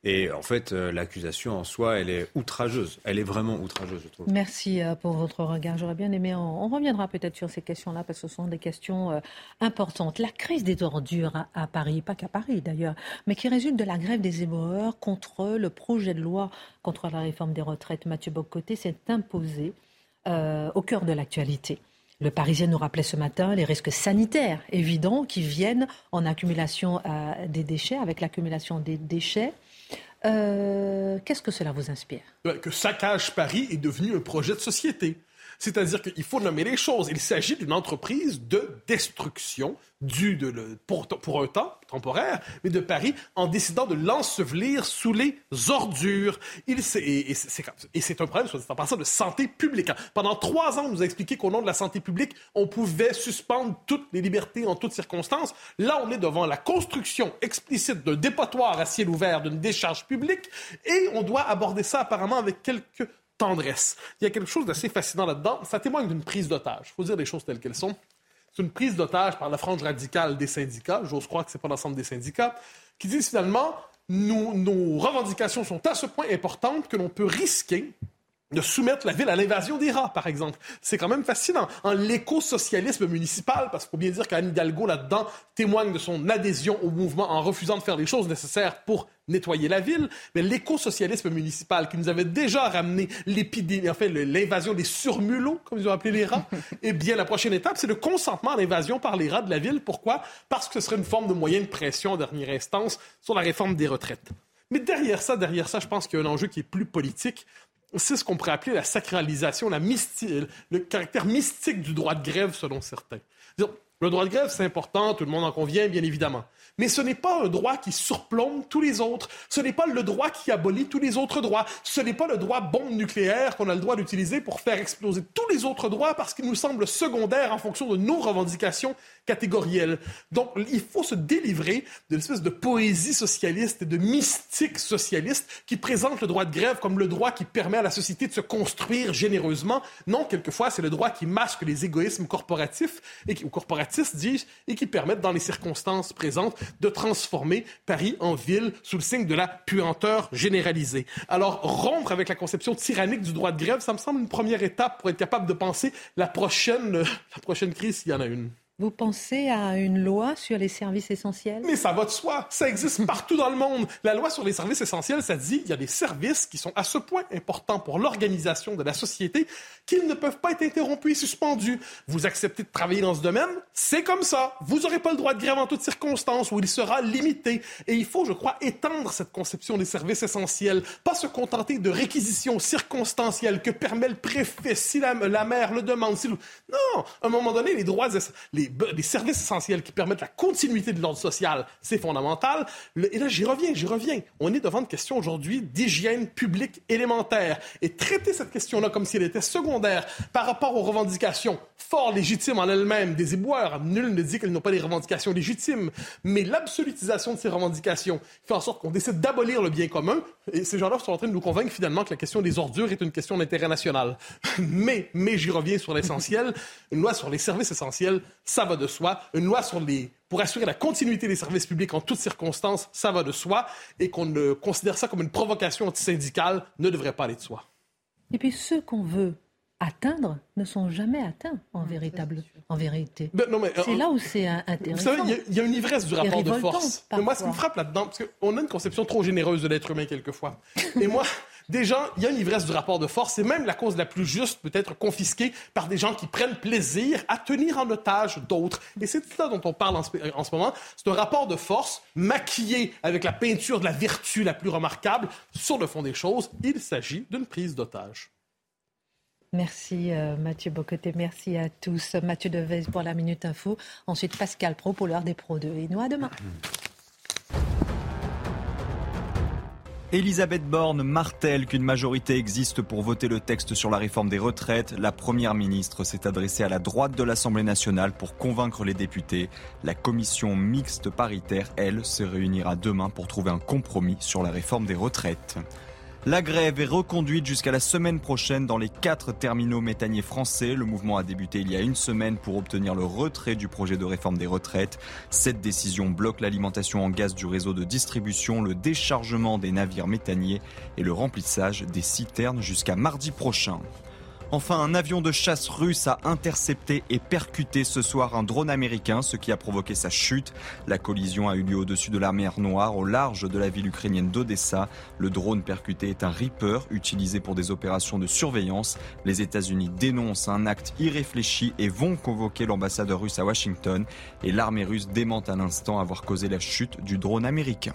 Et en fait, euh, l'accusation en soi, elle est outrageuse. Elle est vraiment outrageuse, je trouve. Merci euh, pour votre regard. J'aurais bien aimé. On, reviendra peut-être sur ces questions-là parce que ce sont des questions euh, importantes. La crise des ordures à, Paris, pas qu'à Paris d'ailleurs, mais qui résulte de la grève des éboueurs contre le projet de loi contre la réforme des retraites. Mathieu Bocoté s'est imposé au cœur de l'actualité. Le Parisien nous rappelait ce matin les risques sanitaires évidents qui viennent en accumulation des déchets, avec l'accumulation des déchets. Euh, qu'est-ce que cela vous inspire? Que Saccage Paris est devenu un projet de société. C'est-à-dire qu'il faut nommer les choses. Il s'agit d'une entreprise de destruction du, pour, un temps temporaire, mais de Paris en décidant de l'ensevelir sous les ordures. Il, et, c'est un problème, en passant, de santé publique. Pendant trois ans, on nous a expliqué qu'au nom de la santé publique, on pouvait suspendre toutes les libertés en toutes circonstances. Là, on est devant la construction explicite d'un dépotoir à ciel ouvert, d'une décharge publique, et on doit aborder ça apparemment avec quelques Il y a quelque chose d'assez fascinant là-dedans. Ça témoigne d'une prise d'otage. Il faut dire les choses telles qu'elles sont. C'est une prise d'otage par la frange radicale des syndicats. J'ose croire que ce n'est pas l'ensemble des syndicats qui disent finalement nos revendications sont à ce point importantes que l'on peut risquer de soumettre la ville à l'invasion des rats, par exemple. C'est quand même fascinant. En l'éco-socialisme municipal, parce qu'il faut bien dire qu'Anne Hidalgo, là-dedans, témoigne de son adhésion au mouvement en refusant de faire les choses nécessaires pour nettoyer la ville, mais l'éco-socialisme municipal qui nous avait déjà ramené l'épidémie, en fait, l'invasion des surmulots, comme ils ont appelé les rats, eh bien, la prochaine étape, c'est le consentement à l'invasion par les rats de la ville. Pourquoi? Parce que ce serait une forme de moyen de pression en dernière instance sur la réforme des retraites. Mais derrière ça, derrière ça, je pense qu'il y a un enjeu qui est plus politique c'est ce qu'on pourrait appeler la sacralisation, le caractère mystique du droit de grève selon certains. Le droit de grève, c'est important, tout le monde en convient, bien évidemment. Mais ce n'est pas un droit qui surplombe tous les autres. Ce n'est pas le droit qui abolit tous les autres droits. Ce n'est pas le droit bombe nucléaire qu'on a le droit d'utiliser pour faire exploser tous les autres droits parce qu'il nous semble secondaire en fonction de nos revendications catégorielles. Donc, il faut se délivrer d'une espèce de poésie socialiste et de mystique socialiste qui présente le droit de grève comme le droit qui permet à la société de se construire généreusement. Non, quelquefois, c'est le droit qui masque les égoïsmes corporatifs et qui, ou corporatistes, dis-je, et qui permettent, dans les circonstances présentes, de transformer Paris en ville sous le signe de la puanteur généralisée. Alors, rompre avec la conception tyrannique du droit de grève, ça me semble une première étape pour être capable de penser la prochaine, la prochaine crise, s'il y en a une. Vous pensez à une loi sur les services essentiels? Mais ça va de soi. Ça existe partout dans le monde. La loi sur les services essentiels, ça dit qu'il y a des services qui sont à ce point importants pour l'organisation de la société qu'ils ne peuvent pas être interrompus et suspendus. Vous acceptez de travailler dans ce domaine, c'est comme ça. Vous n'aurez pas le droit de grève en toutes circonstances où il sera limité. Et il faut, je crois, étendre cette conception des services essentiels, pas se contenter de réquisitions circonstancielles que permet le préfet si la, la maire le demande. Si... Non, à un moment donné, les droits, les des, services essentiels qui permettent la continuité de l'ordre social, c'est fondamental. et là, j'y reviens, j'y reviens. On est devant une question aujourd'hui d'hygiène publique élémentaire. Et traiter cette question-là comme si elle était secondaire par rapport aux revendications fort légitimes en elles-mêmes des éboueurs, nul ne dit qu'elles n'ont pas des revendications légitimes, mais l'absolutisation de ces revendications fait en sorte qu'on décide d'abolir le bien commun. Et ces gens-là sont en train de nous convaincre finalement que la question des ordures est une question d'intérêt national. mais, mais j'y reviens sur l'essentiel. Une loi sur les services essentiels, ça va de soi. Une loi sur les pour assurer la continuité des services publics en toutes circonstances, ça va de soi. Et qu'on ne considère ça comme une provocation antisyndicale ne devrait pas aller de soi. Et puis ceux qu'on veut atteindre ne sont jamais atteints en véritable, en vérité. Ben, c'est euh, là où c'est intéressant. Vous savez, il y, a une ivresse du rapport de force. Mais moi, ce qui me frappe là-dedans, parce qu'on a une conception trop généreuse de l'être humain quelquefois. Et moi, Déjà, il y a une ivresse du rapport de force. C'est même la cause la plus juste peut être confisquée par des gens qui prennent plaisir à tenir en otage d'autres. Et c'est ça dont on parle en ce, en ce moment. C'est un rapport de force maquillé avec la peinture de la vertu la plus remarquable. Sur le fond des choses, il s'agit d'une prise d'otage. Merci euh, Mathieu Bocoté, merci à tous. Mathieu Devez pour la Minute Info. Ensuite Pascal Pro pour l'heure des Pro 2. Et nous demain. Elisabeth Borne martèle qu'une majorité existe pour voter le texte sur la réforme des retraites. La première ministre s'est adressée à la droite de l'Assemblée nationale pour convaincre les députés. La commission mixte paritaire, elle, se réunira demain pour trouver un compromis sur la réforme des retraites. La grève est reconduite jusqu'à la semaine prochaine dans les quatre terminaux méthaniers français. Le mouvement a débuté il y a une semaine pour obtenir le retrait du projet de réforme des retraites. Cette décision bloque l'alimentation en gaz du réseau de distribution, le déchargement des navires méthaniers et le remplissage des citernes jusqu'à mardi prochain. Enfin, un avion de chasse russe a intercepté et percuté ce soir un drone américain, ce qui a provoqué sa chute. La collision a eu lieu au-dessus de la mer Noire, au large de la ville ukrainienne d'Odessa. Le drone percuté est un Reaper utilisé pour des opérations de surveillance. Les États-Unis dénoncent un acte irréfléchi et vont convoquer l'ambassadeur russe à Washington. Et l'armée russe dément à l'instant avoir causé la chute du drone américain.